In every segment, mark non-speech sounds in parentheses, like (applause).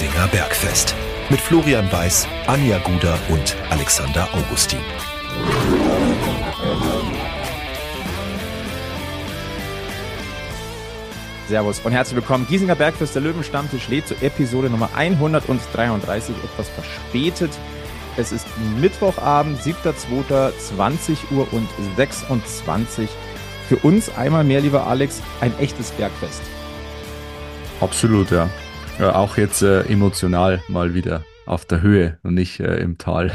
Giesinger Bergfest. Mit Florian Weiß, Anja Guder und Alexander Augustin. Servus und herzlich willkommen. Giesinger Bergfest, der Löwenstammtisch lädt zur Episode Nummer 133, etwas verspätet. Es ist Mittwochabend, 7.2., Uhr und 26. Für uns einmal mehr, lieber Alex, ein echtes Bergfest. Absolut, ja. Ja auch jetzt äh, emotional mal wieder auf der Höhe und nicht äh, im Tal.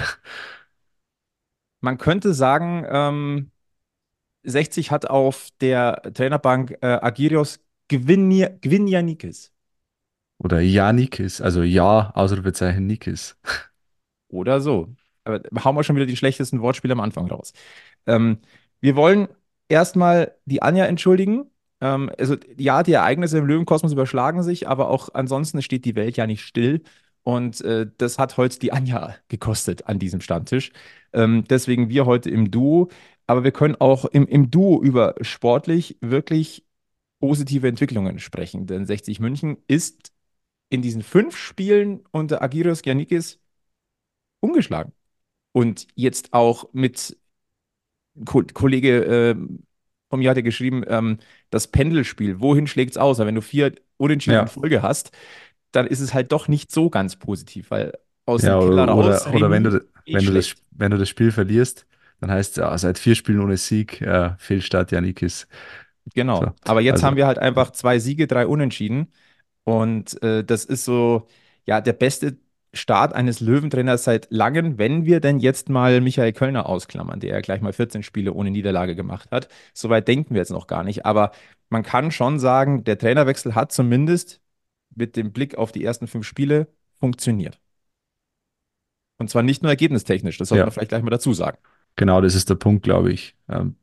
Man könnte sagen, ähm, 60 hat auf der Trainerbank äh, Agirios Gwinjanikis. Oder Janikis, also Ja, Ausrufezeichen Nikis. Oder so. Aber hauen wir schon wieder die schlechtesten Wortspiele am Anfang raus. Ähm, wir wollen erstmal die Anja entschuldigen. Ähm, also ja, die Ereignisse im Löwenkosmos überschlagen sich, aber auch ansonsten steht die Welt ja nicht still. Und äh, das hat heute die Anja gekostet an diesem Stammtisch. Ähm, deswegen wir heute im Duo. Aber wir können auch im, im Duo über sportlich wirklich positive Entwicklungen sprechen. Denn 60 München ist in diesen fünf Spielen unter Agiros Giannikis ungeschlagen. Und jetzt auch mit Ko Kollege äh, von mir hat ja geschrieben, ähm, das Pendelspiel, wohin schlägt es aus? Wenn du vier Unentschieden ja. in Folge hast, dann ist es halt doch nicht so ganz positiv, weil aus ja, dem Keller raus. Oder, oder wenn, du, wenn, du das, wenn du das Spiel verlierst, dann heißt es ja, seit vier Spielen ohne Sieg, äh, Fehlstart Janikis. Genau. So. Aber jetzt also, haben wir halt einfach zwei Siege, drei Unentschieden. Und äh, das ist so, ja, der beste Start eines Löwentrainers seit langem, wenn wir denn jetzt mal Michael Kölner ausklammern, der ja gleich mal 14 Spiele ohne Niederlage gemacht hat. Soweit denken wir jetzt noch gar nicht. Aber man kann schon sagen, der Trainerwechsel hat zumindest mit dem Blick auf die ersten fünf Spiele funktioniert. Und zwar nicht nur ergebnistechnisch, das sollte ja. man vielleicht gleich mal dazu sagen. Genau, das ist der Punkt, glaube ich. Ähm,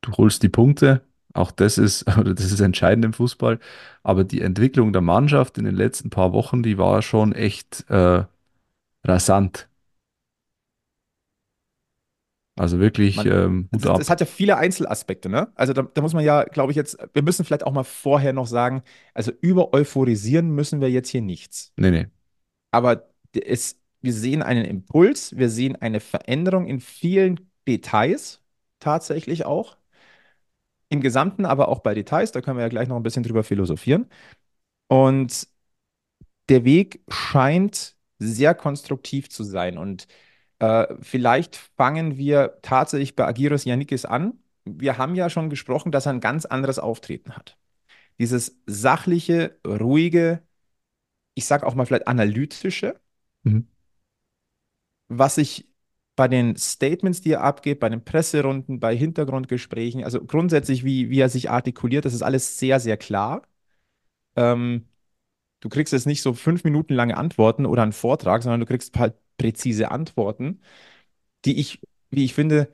du holst die Punkte, auch das ist, (laughs) oder das ist entscheidend im Fußball. Aber die Entwicklung der Mannschaft in den letzten paar Wochen, die war schon echt äh, rasant. Also wirklich man, ähm, Hut ab. Es hat ja viele Einzelaspekte, ne? Also da, da muss man ja, glaube ich, jetzt, wir müssen vielleicht auch mal vorher noch sagen, also über euphorisieren müssen wir jetzt hier nichts. Nee, nee. Aber es, wir sehen einen Impuls, wir sehen eine Veränderung in vielen Details tatsächlich auch. Im Gesamten, aber auch bei Details, da können wir ja gleich noch ein bisschen drüber philosophieren. Und der Weg scheint sehr konstruktiv zu sein. Und äh, vielleicht fangen wir tatsächlich bei Agiros Yannikis an. Wir haben ja schon gesprochen, dass er ein ganz anderes Auftreten hat. Dieses sachliche, ruhige, ich sage auch mal vielleicht analytische, mhm. was sich bei den Statements, die er abgibt, bei den Presserunden, bei Hintergrundgesprächen, also grundsätzlich, wie, wie er sich artikuliert, das ist alles sehr, sehr klar. Ähm, Du kriegst jetzt nicht so fünf Minuten lange Antworten oder einen Vortrag, sondern du kriegst halt präzise Antworten, die ich, wie ich finde,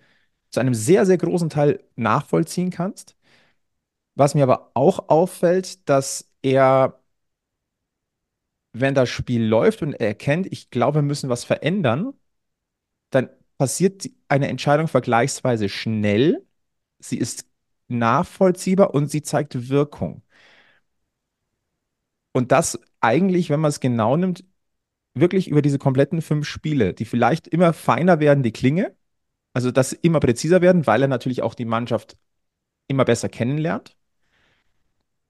zu einem sehr, sehr großen Teil nachvollziehen kannst. Was mir aber auch auffällt, dass er, wenn das Spiel läuft und er erkennt, ich glaube, wir müssen was verändern, dann passiert eine Entscheidung vergleichsweise schnell. Sie ist nachvollziehbar und sie zeigt Wirkung. Und das eigentlich, wenn man es genau nimmt, wirklich über diese kompletten fünf Spiele, die vielleicht immer feiner werden, die Klinge, also dass sie immer präziser werden, weil er natürlich auch die Mannschaft immer besser kennenlernt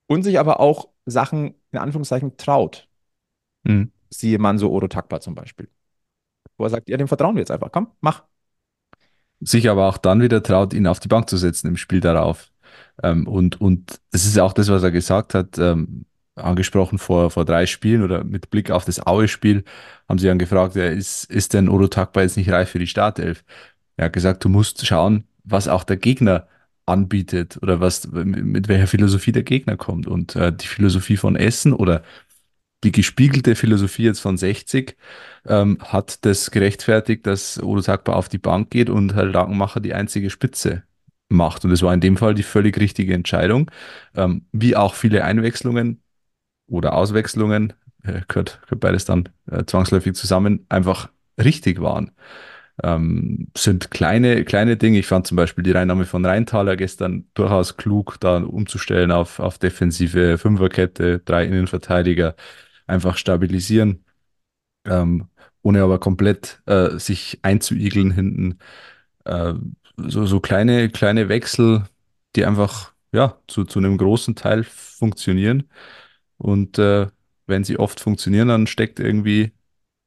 und sich aber auch Sachen in Anführungszeichen traut. Mhm. Siehe Manso Oro Takba zum Beispiel. Wo er sagt, ja, dem vertrauen wir jetzt einfach, komm, mach. Sich aber auch dann wieder traut, ihn auf die Bank zu setzen im Spiel darauf. Ähm, und, und das ist auch das, was er gesagt hat. Ähm, angesprochen vor, vor drei Spielen oder mit Blick auf das Aue-Spiel, haben sie dann gefragt, ist, ist denn Oro Takba jetzt nicht reif für die Startelf? Er hat gesagt, du musst schauen, was auch der Gegner anbietet oder was, mit welcher Philosophie der Gegner kommt. Und äh, die Philosophie von Essen oder die gespiegelte Philosophie jetzt von 60 ähm, hat das gerechtfertigt, dass Odo Takba auf die Bank geht und Herr Langenmacher die einzige Spitze macht. Und es war in dem Fall die völlig richtige Entscheidung, ähm, wie auch viele Einwechslungen oder Auswechslungen, äh, gehört, gehört beides dann äh, zwangsläufig zusammen, einfach richtig waren. Ähm, sind kleine, kleine Dinge. Ich fand zum Beispiel die Reinnahme von Rheintaler gestern durchaus klug, da umzustellen auf, auf defensive Fünferkette, drei Innenverteidiger, einfach stabilisieren. ähm, ohne aber komplett äh, sich einzuigeln hinten. Äh, so, so kleine, kleine Wechsel, die einfach ja, zu, zu einem großen Teil funktionieren. Und äh, wenn sie oft funktionieren, dann steckt irgendwie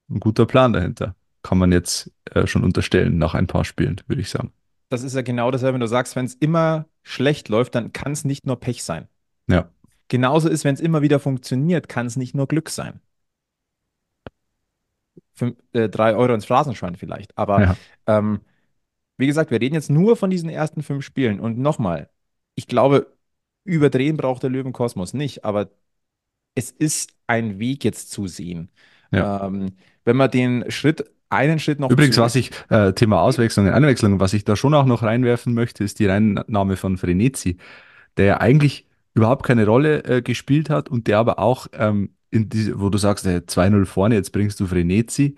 ein guter Plan dahinter. Kann man jetzt äh, schon unterstellen nach ein paar Spielen, würde ich sagen. Das ist ja genau dasselbe, wenn du sagst, wenn es immer schlecht läuft, dann kann es nicht nur Pech sein. Ja, Genauso ist, wenn es immer wieder funktioniert, kann es nicht nur Glück sein. Für, äh, drei Euro ins Phrasenschwein vielleicht. Aber ja, ähm, wie gesagt, wir reden jetzt nur von diesen ersten fünf Spielen. Und nochmal, ich glaube, überdrehen braucht der Löwenkosmos nicht, aber es ist ein Weg jetzt zu sehen. ja. Ähm, wenn man den Schritt, einen Schritt noch Übrigens, was ich, äh, Thema Auswechslungen, Einwechslungen, was ich da schon auch noch reinwerfen möchte, ist die Reinnahme von Frenetzi, der ja eigentlich überhaupt keine Rolle äh, gespielt hat und der aber auch ähm, in diese, wo du sagst, äh, 2-0 vorne, jetzt bringst du Frenetzi,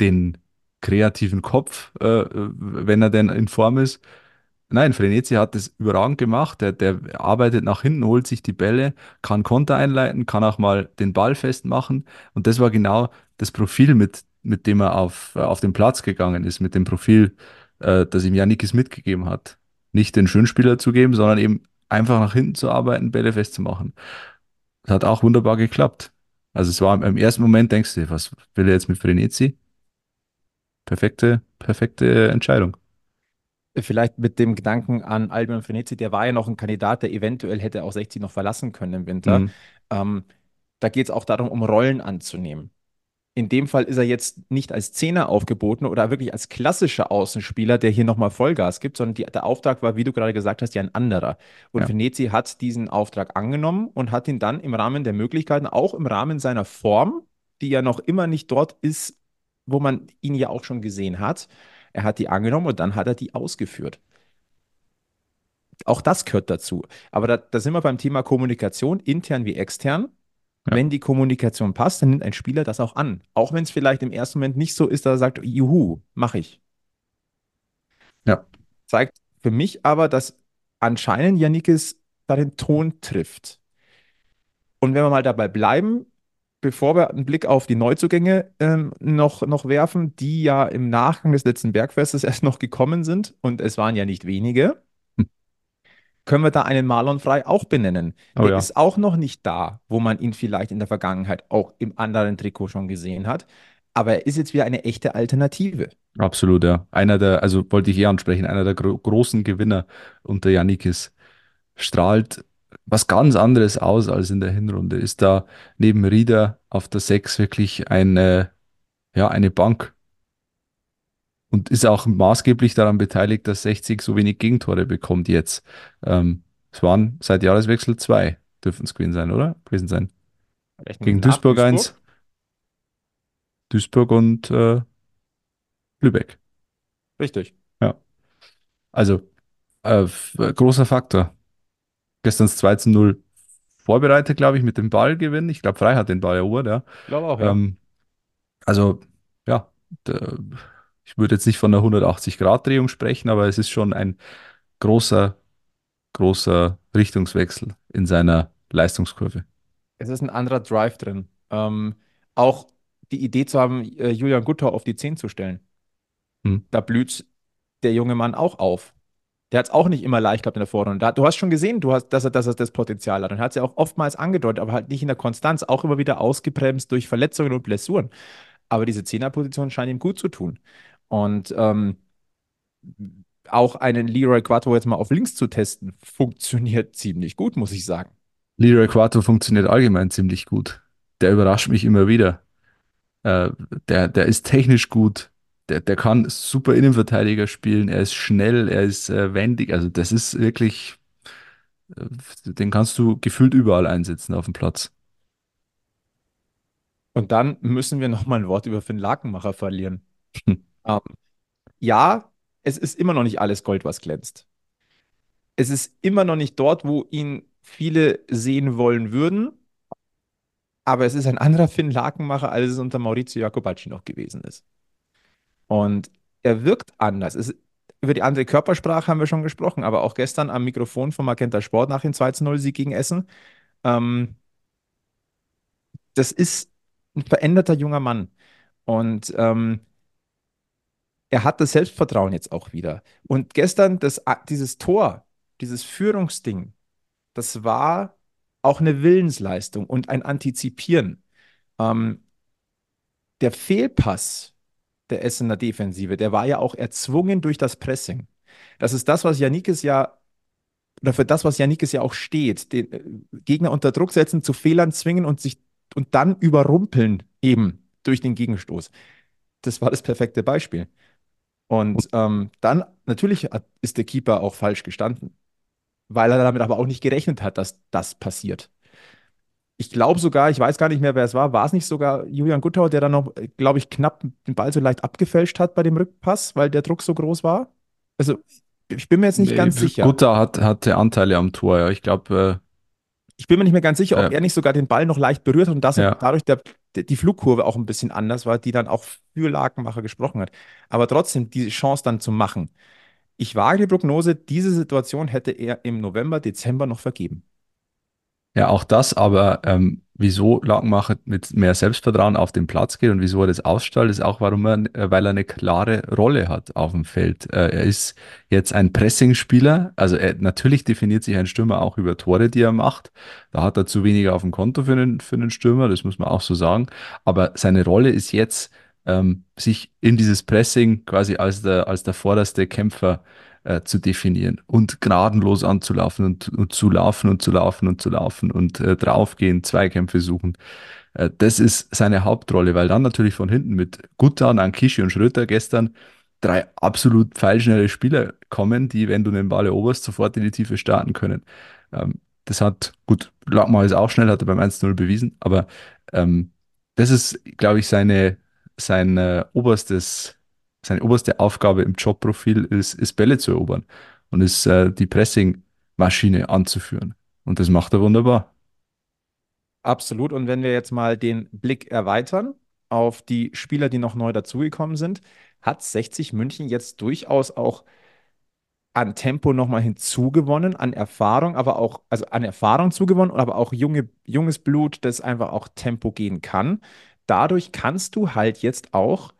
den kreativen Kopf, äh, äh, wenn er denn in Form ist. Nein, Frenetzi hat das überragend gemacht. Der, der arbeitet nach hinten, holt sich die Bälle, kann Konter einleiten, kann auch mal den Ball festmachen. Und das war genau das Profil, mit, mit dem er auf, äh, auf den Platz gegangen ist, mit dem Profil, äh, das ihm Janikis mitgegeben hat. Nicht den Schönspieler zu geben, sondern eben einfach nach hinten zu arbeiten, Bälle festzumachen. Das hat auch wunderbar geklappt. Also es war im ersten Moment, denkst du, was will er jetzt mit Frenetzi? Perfekte, perfekte Entscheidung. Vielleicht mit dem Gedanken an Albion Frenetzi, der war ja noch ein Kandidat, der eventuell hätte auch 60 noch verlassen können im Winter. Mhm. Ähm, da geht es auch darum, um Rollen anzunehmen. In dem Fall ist er jetzt nicht als Zehner aufgeboten oder wirklich als klassischer Außenspieler, der hier nochmal Vollgas gibt, sondern die, der Auftrag war, wie du gerade gesagt hast, ja ein anderer. Und Ja, Venezi hat diesen Auftrag angenommen und hat ihn dann im Rahmen der Möglichkeiten, auch im Rahmen seiner Form, die ja noch immer nicht dort ist, wo man ihn ja auch schon gesehen hat, er hat die angenommen und dann hat er die ausgeführt. Auch das gehört dazu. Aber da, da sind wir beim Thema Kommunikation, intern wie extern. ja, Wenn die Kommunikation passt, dann nimmt ein Spieler das auch an. Auch wenn es vielleicht im ersten Moment nicht so ist, dass er sagt, juhu, mache ich. ja. Zeigt für mich aber, dass anscheinend Jannikis da den Ton trifft. Und wenn wir mal dabei bleiben, bevor wir einen Blick auf die Neuzugänge ähm, noch, noch werfen, die ja im Nachgang des letzten Bergfestes erst noch gekommen sind, und es waren ja nicht wenige, Hm. können wir da einen Marlon Frey auch benennen. Oh Der ja, ist auch noch nicht da, wo man ihn vielleicht in der Vergangenheit auch im anderen Trikot schon gesehen hat. Aber er ist jetzt wieder eine echte Alternative. absolut, ja. Einer der, also wollte ich eher ansprechen, einer der gro großen Gewinner unter Yannickis strahlt was ganz anderes aus als in der Hinrunde. Ist da neben Rieder auf der Sechs wirklich eine, ja, eine Bank und ist auch maßgeblich daran beteiligt, dass 60 so wenig Gegentore bekommt jetzt. Ähm, es waren seit Jahreswechsel zwei, dürfen es gewesen sein, oder? Gewesen sein. Vielleicht Gegen Duisburg Duisburg. eins, Duisburg und äh, Lübeck. Richtig. Ja, also äh, großer Faktor. Gestern das 2 zu 0 vorbereitet, glaube ich, mit dem Ballgewinn. Ich glaube, Frei hat den Ball erobert, ja. Ich glaube auch, ja. Ähm, also, ja, der, ich würde jetzt nicht von einer 180-Grad-Drehung sprechen, aber es ist schon ein großer, großer Richtungswechsel in seiner Leistungskurve. Es ist ein anderer Drive drin. Ähm, auch die Idee zu haben, äh, Julian Guttor auf die 10 zu stellen. Hm. Da blüht der junge Mann auch auf. Der hat es auch nicht immer leicht gehabt in der Vorrunde. Du hast schon gesehen, du hast, dass, er, dass er das Potenzial hat. Und hat es ja auch oftmals angedeutet, aber halt nicht in der Konstanz, auch immer wieder ausgebremst durch Verletzungen und Blessuren. Aber diese Zehnerposition scheint ihm gut zu tun. Und ähm, auch einen Leroy Quattro jetzt mal auf links zu testen, funktioniert ziemlich gut, muss ich sagen. Leroy Quarto funktioniert allgemein ziemlich gut. Der überrascht mich immer wieder. Äh, der, der ist technisch gut. Der, der kann super Innenverteidiger spielen. Er ist schnell, er ist äh, wendig. Also das ist wirklich, äh, den kannst du gefühlt überall einsetzen auf dem Platz. Und dann müssen wir noch mal ein Wort über Finn Lakenmacher verlieren. Hm. Ähm, ja, es ist immer noch nicht alles Gold, was glänzt. Es ist immer noch nicht dort, wo ihn viele sehen wollen würden, aber es ist ein anderer Finn Lakenmacher, als es unter Maurizio Jacobacci noch gewesen ist. Und er wirkt anders. Es, über die andere Körpersprache haben wir schon gesprochen, aber auch gestern am Mikrofon von Magenta Sport nach dem 2-0-Sieg gegen Essen. Ähm, das ist ein veränderter junger Mann. Und ähm, er hat das Selbstvertrauen jetzt auch wieder. Und gestern das, dieses Tor, dieses Führungsding, das war auch eine Willensleistung und ein Antizipieren. Ähm, der Fehlpass der Essener Defensive, der war ja auch erzwungen durch das Pressing. Das ist das, was Janikis ja, oder für das, was Janikis ja auch steht, den äh, Gegner unter Druck setzen, zu Fehlern zwingen und sich und dann überrumpeln eben durch den Gegenstoß. Das war das perfekte Beispiel. Und ähm, dann natürlich ist der Keeper auch falsch gestanden, weil er damit aber auch nicht gerechnet hat, dass das passiert. Ich glaube sogar, ich weiß gar nicht mehr, wer es war, war es nicht sogar Julian Guttau, der dann noch, glaube ich, knapp den Ball so leicht abgefälscht hat bei dem Rückpass, weil der Druck so groß war? Also, ich bin mir jetzt nicht nee, ganz sicher. Guttau hat, hatte Anteile am Tor, ja. Ich glaube, äh ich bin mir nicht mehr ganz sicher, ob äh, er nicht sogar den Ball noch leicht berührt hat und das ja. dadurch der, die Flugkurve auch ein bisschen anders war, die dann auch für Lakenmacher gesprochen hat. Aber trotzdem, diese Chance dann zu machen. Ich wage die Prognose, diese Situation hätte er im November, Dezember noch vergeben. Ja, auch das, aber ähm, wieso Lakenmacher mit mehr Selbstvertrauen auf den Platz geht und wieso er das ausstrahlt, ist auch, warum er, äh, weil er eine klare Rolle hat auf dem Feld. Äh, er ist jetzt ein Pressing-Spieler, also er, natürlich definiert sich ein Stürmer auch über Tore, die er macht. Da hat er zu weniger auf dem Konto für einen, für einen Stürmer, das muss man auch so sagen. Aber seine Rolle ist jetzt, ähm, sich in dieses Pressing quasi als der, als der vorderste Kämpfer äh, zu definieren und gnadenlos anzulaufen und, und, zu laufen und zu laufen und zu laufen und äh, draufgehen, Zweikämpfe suchen. Äh, das ist seine Hauptrolle, weil dann natürlich von hinten mit Guttan, Ankishi und Schröter gestern drei absolut pfeilschnelle Spieler kommen, die, wenn du den Ball eroberst, sofort in die Tiefe starten können. Ähm, das hat, gut, Lackmal ist auch schnell, hat er beim 1-0 bewiesen, aber ähm, das ist, glaube ich, seine, sein äh, oberstes seine oberste Aufgabe im Jobprofil ist, ist Bälle zu erobern und ist äh, die Pressingmaschine anzuführen. Und das macht er wunderbar. Absolut. Und wenn wir jetzt mal den Blick erweitern auf die Spieler, die noch neu dazugekommen sind, hat 60 München jetzt durchaus auch an Tempo nochmal hinzugewonnen, an Erfahrung, aber auch, also an Erfahrung zugewonnen, aber auch junge, junges Blut, das einfach auch Tempo gehen kann. Dadurch kannst du halt jetzt auch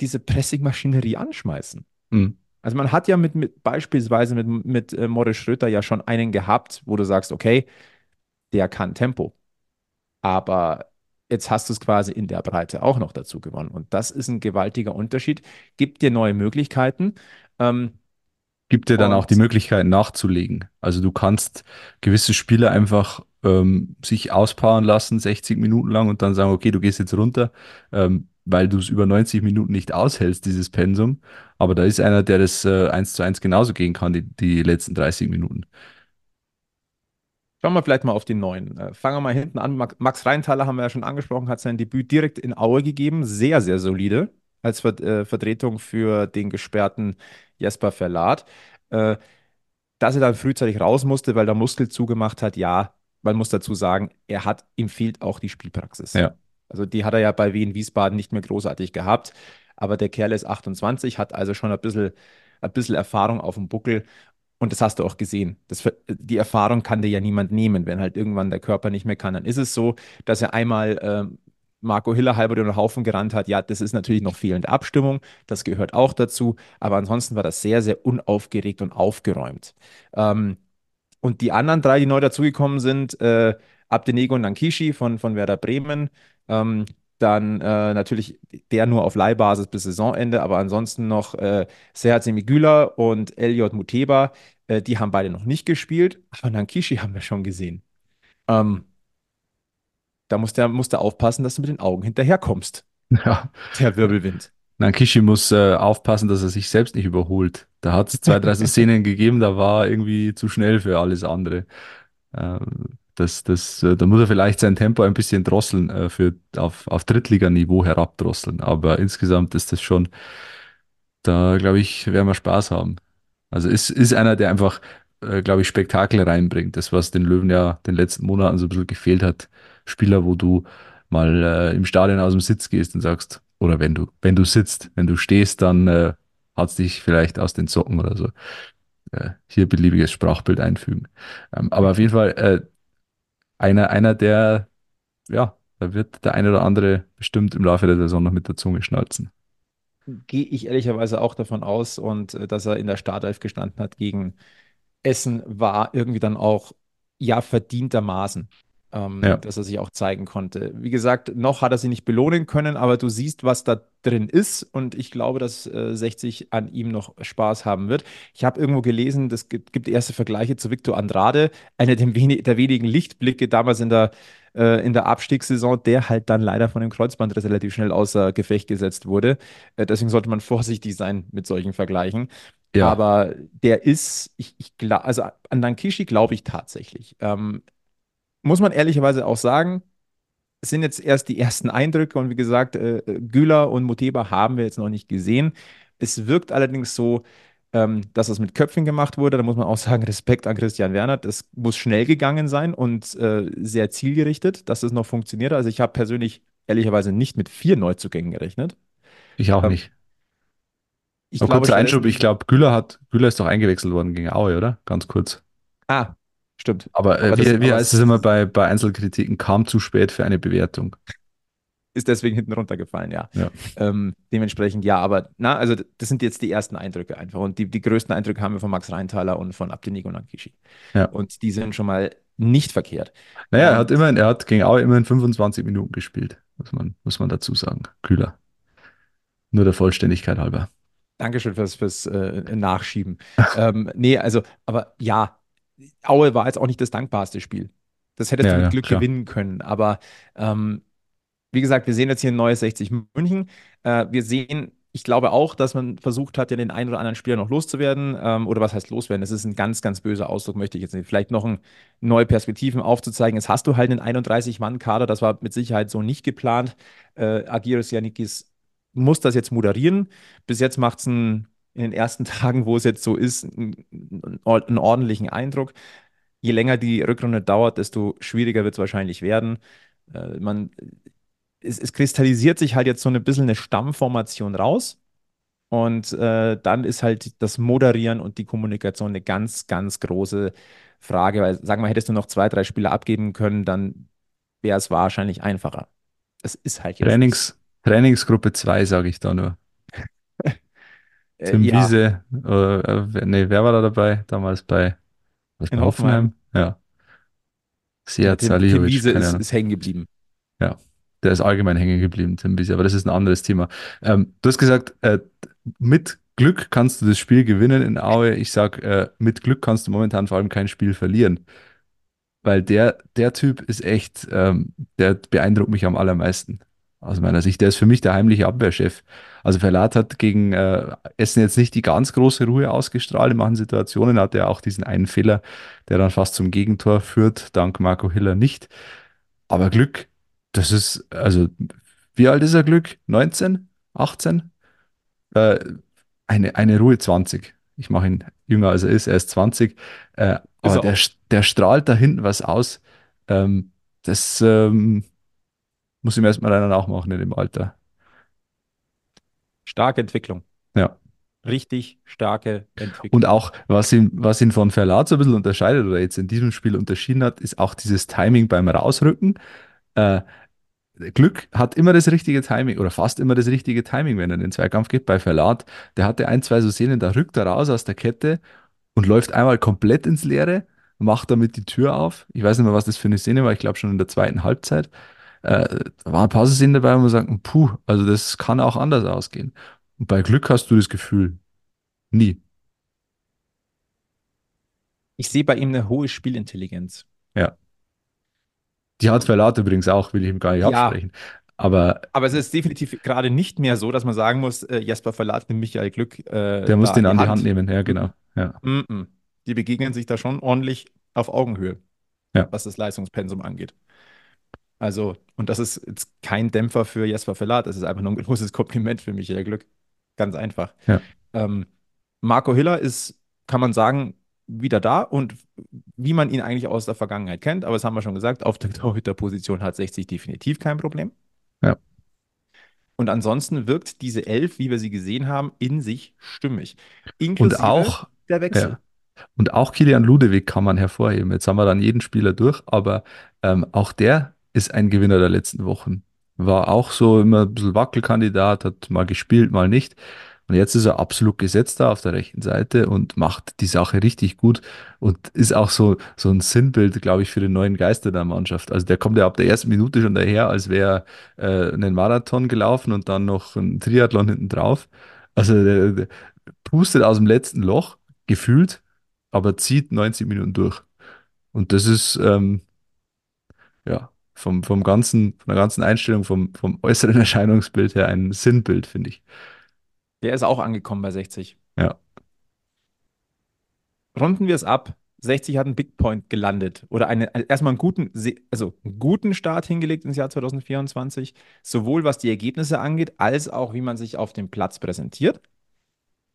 diese Pressing-Maschinerie anschmeißen. Mhm. Also man hat ja mit, mit beispielsweise mit, mit äh, Morris Schröter ja schon einen gehabt, wo du sagst, okay, der kann Tempo. Aber jetzt hast du es quasi in der Breite auch noch dazu gewonnen. Und das ist ein gewaltiger Unterschied, gibt dir neue Möglichkeiten. Ähm, gibt dir dann auch die Möglichkeit nachzulegen. Also du kannst gewisse Spiele einfach ähm, sich auspowern lassen, 60 Minuten lang und dann sagen, okay, du gehst jetzt runter. Ähm, weil du es über 90 Minuten nicht aushältst, dieses Pensum. Aber da ist einer, der das äh, 1 zu 1 genauso gehen kann, die, die letzten 30 Minuten. Schauen wir vielleicht mal auf die neuen. Äh, fangen wir mal hinten an. Max Reintaler haben wir ja schon angesprochen, hat sein Debüt direkt in Aue gegeben. Sehr, sehr solide als Ver äh, Vertretung für den gesperrten Jesper Verlat. Äh, dass er dann frühzeitig raus musste, weil der Muskel zugemacht hat, ja, man muss dazu sagen, er hat, ihm fehlt auch die Spielpraxis. Ja. Also die hat er ja bei Wien Wiesbaden nicht mehr großartig gehabt. Aber der Kerl ist 28, hat also schon ein bisschen, ein bisschen Erfahrung auf dem Buckel. Und das hast du auch gesehen. Das, die Erfahrung kann dir ja niemand nehmen. Wenn halt irgendwann der Körper nicht mehr kann, dann ist es so, dass er einmal äh, Marco Hiller halber den Haufen gerannt hat. Ja, das ist natürlich noch fehlende Abstimmung. Das gehört auch dazu. Aber ansonsten war das sehr, sehr unaufgeregt und aufgeräumt. Ähm, und die anderen drei, die neu dazugekommen sind, äh, Abdenego und Nankishi von, von Werder Bremen, ähm, dann äh, natürlich der nur auf Leihbasis bis Saisonende, aber ansonsten noch äh, Serhat Semigüla und Elliot Muteba. Äh, die haben beide noch nicht gespielt, aber Nankishi haben wir schon gesehen. Ähm, da musst du, musst du aufpassen, dass du mit den Augen hinterherkommst. Ja. Der Wirbelwind. Nankishi muss äh, aufpassen, dass er sich selbst nicht überholt. Da hat es zwei, drei (laughs) Szenen gegeben, da war irgendwie zu schnell für alles andere. Ähm, das, das, äh, da muss er vielleicht sein Tempo ein bisschen drosseln, äh, für, auf, auf Drittliganiveau herabdrosseln. Aber insgesamt ist das schon, da glaube ich, werden wir Spaß haben. Also ist, ist einer, der einfach, äh, glaube ich, Spektakel reinbringt. Das, was den Löwen ja den letzten Monaten so ein bisschen gefehlt hat. Spieler, wo du mal äh, im Stadion aus dem Sitz gehst und sagst, oder wenn du, wenn du sitzt, wenn du stehst, dann äh, hat es dich vielleicht aus den Socken oder so. Äh, hier beliebiges Sprachbild einfügen. Ähm, aber auf jeden Fall, äh, einer, einer, der ja Da wird der eine oder andere bestimmt im Laufe der Saison noch mit der Zunge schnalzen. Gehe ich ehrlicherweise auch davon aus und äh, dass er in der Startelf gestanden hat gegen Essen, war irgendwie dann auch ja verdientermaßen ähm, Ja, dass er sich auch zeigen konnte. Wie gesagt, noch hat er sie nicht belohnen können, aber du siehst, was da drin ist und ich glaube, dass äh, 60 an ihm noch Spaß haben wird. Ich habe irgendwo gelesen, es gibt, gibt erste Vergleiche zu Victor Andrade, einer der, wenig, der wenigen Lichtblicke damals in der, äh, in der Abstiegssaison, der halt dann leider von dem Kreuzbandriss relativ schnell außer Gefecht gesetzt wurde. Äh, deswegen sollte man vorsichtig sein mit solchen Vergleichen. ja, Aber der ist, ich, ich glaube, also an Nankishi glaube ich tatsächlich. Ähm, muss man ehrlicherweise auch sagen, es sind jetzt erst die ersten Eindrücke und wie gesagt, äh, Güler und Muteba haben wir jetzt noch nicht gesehen. Es wirkt allerdings so, ähm, dass es mit Köpfen gemacht wurde. Da muss man auch sagen, (laughs) Respekt an Christian Werner. Das muss schnell gegangen sein und äh, sehr zielgerichtet, dass es noch funktioniert. Also ich habe persönlich ehrlicherweise nicht mit vier Neuzugängen gerechnet. ich auch Ähm, nicht. ich Aber glaube kurzer Einschub, ich glaube, Güler hat, Güler ist doch eingewechselt worden gegen Aue, oder? Ganz kurz. ah, stimmt. Aber Aber äh, das, wie, wie aber heißt es immer bei, bei Einzelkritiken, kam zu spät für eine Bewertung. ist deswegen hinten runtergefallen, ja. Ja, Ähm, dementsprechend ja, aber na, also das sind jetzt die ersten Eindrücke einfach. Und die, die größten Eindrücke haben wir von Max Reintaler und von Abdenico Nankishi. ja. Und die sind schon mal nicht verkehrt. Naja, er Und hat immerhin, er hat gegen Aue immerhin 25 Minuten gespielt, muss man, muss man dazu sagen. Kühler. Nur der Vollständigkeit halber. Dankeschön fürs, fürs äh, Nachschieben. (laughs) Ähm, nee, also, aber ja, Aue war jetzt auch nicht das dankbarste Spiel. Das hättest du Ja, mit ja, Glück klar. gewinnen können. Aber ähm, wie gesagt, wir sehen jetzt hier ein neues 60 München. Äh, wir sehen, ich glaube auch, dass man versucht hat, ja den einen oder anderen Spieler noch loszuwerden. Ähm, oder was heißt loswerden? Das ist ein ganz, ganz böser Ausdruck, möchte ich jetzt nicht. Vielleicht noch ein, neue Perspektiven aufzuzeigen. Jetzt hast du halt einen 31-Mann-Kader, das war mit Sicherheit so nicht geplant. Äh, Agiris Yannikis muss das jetzt moderieren. Bis jetzt macht es in den ersten (laughs) Tagen, wo es jetzt so ist, einen, einen ordentlichen Eindruck. Je länger die Rückrunde dauert, desto schwieriger wird es wahrscheinlich werden. Äh, man es, es kristallisiert sich halt jetzt so ein bisschen eine Stammformation raus. Und äh, dann ist halt das Moderieren und die Kommunikation eine ganz, ganz große Frage. Weil, sag mal, hättest du noch zwei, drei Spieler abgeben können, dann wäre es wahrscheinlich einfacher. Das ist halt jetzt. Trainings, Trainingsgruppe 2, sage ich da nur. Äh, Tim ja, Wiese, äh, äh, wer- nee, wer war da dabei? Damals bei, was bei Hoffenheim. Ja, Ja, Sead Tim, Tim Wiese ist, ist hängen geblieben. Ja, der ist allgemein hängen geblieben, Tim Wiese, aber das ist ein anderes Thema. Ähm, du hast gesagt, äh, mit Glück kannst du das Spiel gewinnen in Aue. Ich sag, äh, mit Glück kannst du momentan vor allem kein Spiel verlieren. Weil der, der Typ ist echt, ähm, der beeindruckt mich am allermeisten aus meiner Sicht. Der ist für mich der heimliche Abwehrchef. Also Verlat hat gegen äh, Essen jetzt nicht die ganz große Ruhe ausgestrahlt. In manchen Situationen hat er auch diesen einen Fehler, der dann fast zum Gegentor führt, dank Marco Hiller nicht. Aber Glück, das ist, also, wie alt ist er Glück? 19? 18? Äh, eine, eine Ruhe 20. Ich mache ihn jünger als er ist, er ist 20. Äh, Ist aber er der, der strahlt da hinten was aus. Ähm, das ähm, muss ihm erstmal einer nachmachen in dem Alter. Starke Entwicklung. Ja. Richtig starke Und Entwicklung. auch, was ihn, was ihn von Verlat so ein bisschen unterscheidet oder jetzt in diesem Spiel unterschieden hat, ist auch dieses Timing beim Rausrücken. Äh, Glück hat immer das richtige Timing oder fast immer das richtige Timing, wenn er in den Zweikampf geht. Bei Verlat, der hatte ein, zwei so Szenen, da rückt er raus aus der Kette und läuft einmal komplett ins Leere, macht damit die Tür auf. Ich weiß nicht mehr, was das für eine Szene war, ich glaube schon in der zweiten Halbzeit. Äh, da waren ein paar Szenen dabei, wo man sagt, puh, also das kann auch anders ausgehen. Und bei Glück hast du das Gefühl, nie. Ich sehe bei ihm eine hohe Spielintelligenz. Ja. Die hat Verlat übrigens auch, will ich ihm gar nicht Ja, absprechen. Aber aber es ist definitiv gerade nicht mehr so, dass man sagen muss, äh, Jesper Verlat nimmt Michael Glück äh, der muss den die an die Hand Hand. nehmen, ja, genau. Ja, mm -mm. Die begegnen sich da schon ordentlich auf Augenhöhe, ja, was das Leistungspensum angeht. Also, und das ist jetzt kein Dämpfer für Jesper Verlat, das ist einfach nur ein großes Kompliment für Michael Glück. Ganz einfach. ja, Ähm, Marco Hiller ist, kann man sagen, wieder da und wie man ihn eigentlich aus der Vergangenheit kennt, aber das haben wir schon gesagt, auf der Torhüterposition hat 60 definitiv kein Problem. ja. Und ansonsten wirkt diese Elf, wie wir sie gesehen haben, in sich stimmig. Und Inklusive auch, der Wechsel. ja, und auch Kilian Ludewig kann man hervorheben. Jetzt haben wir dann jeden Spieler durch, aber ähm, auch der ist ein Gewinner der letzten Wochen. War auch so immer ein bisschen Wackelkandidat, hat mal gespielt, mal nicht. Und jetzt ist er absolut gesetzt da auf der rechten Seite und macht die Sache richtig gut und ist auch so, so ein Sinnbild, glaube ich, für den neuen Geister der Mannschaft. Also der kommt ja ab der ersten Minute schon daher, als wäre äh, einen Marathon gelaufen und dann noch ein Triathlon hinten drauf. Also der, der pustet aus dem letzten Loch, gefühlt, aber zieht 90 Minuten durch. Und das ist, ähm, ja, vom, vom ganzen, von der ganzen Einstellung, vom, vom äußeren (laughs) Erscheinungsbild her ein Sinnbild, finde ich. Der ist auch angekommen bei 60. Ja. Runden wir es ab. 60 hat einen Big Point gelandet oder eine, erstmal einen guten, also einen guten Start hingelegt ins Jahr 2024, sowohl was die Ergebnisse angeht, als auch wie man sich auf dem Platz präsentiert.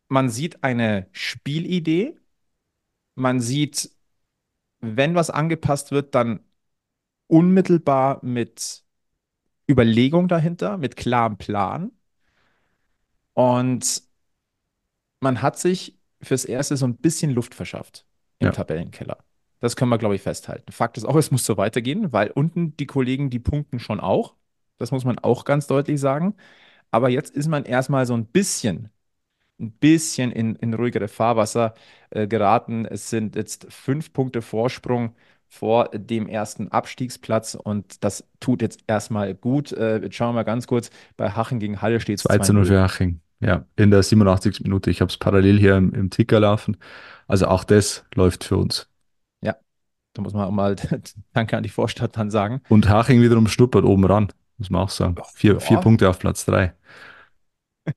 Man sieht eine Spielidee, man sieht, wenn was angepasst wird, dann unmittelbar mit Überlegung dahinter, mit klarem Plan. Und man hat sich fürs Erste so ein bisschen Luft verschafft im Ja. Tabellenkeller. Das können wir, glaube ich, festhalten. Fakt ist auch, es muss so weitergehen, weil unten die Kollegen, die punkten schon auch. Das muss man auch ganz deutlich sagen. Aber jetzt ist man erstmal so ein bisschen, ein bisschen in, in ruhigere Fahrwasser äh, geraten. Es sind jetzt fünf Punkte Vorsprung vor dem ersten Abstiegsplatz und das tut jetzt erstmal gut. Äh, jetzt schauen wir mal ganz kurz. Bei Hachen gegen Halle steht es 2 zu 0 für Haching. Ja, in der 87. Minute. Ich habe es parallel hier im, im Ticker laufen. Also auch das läuft für uns. Ja, da muss man auch mal (laughs) Danke an die Vorstadt dann sagen. Und Haching wiederum schnuppert oben ran, muss man auch sagen. Vier, Ja. vier Punkte auf Platz drei. (laughs)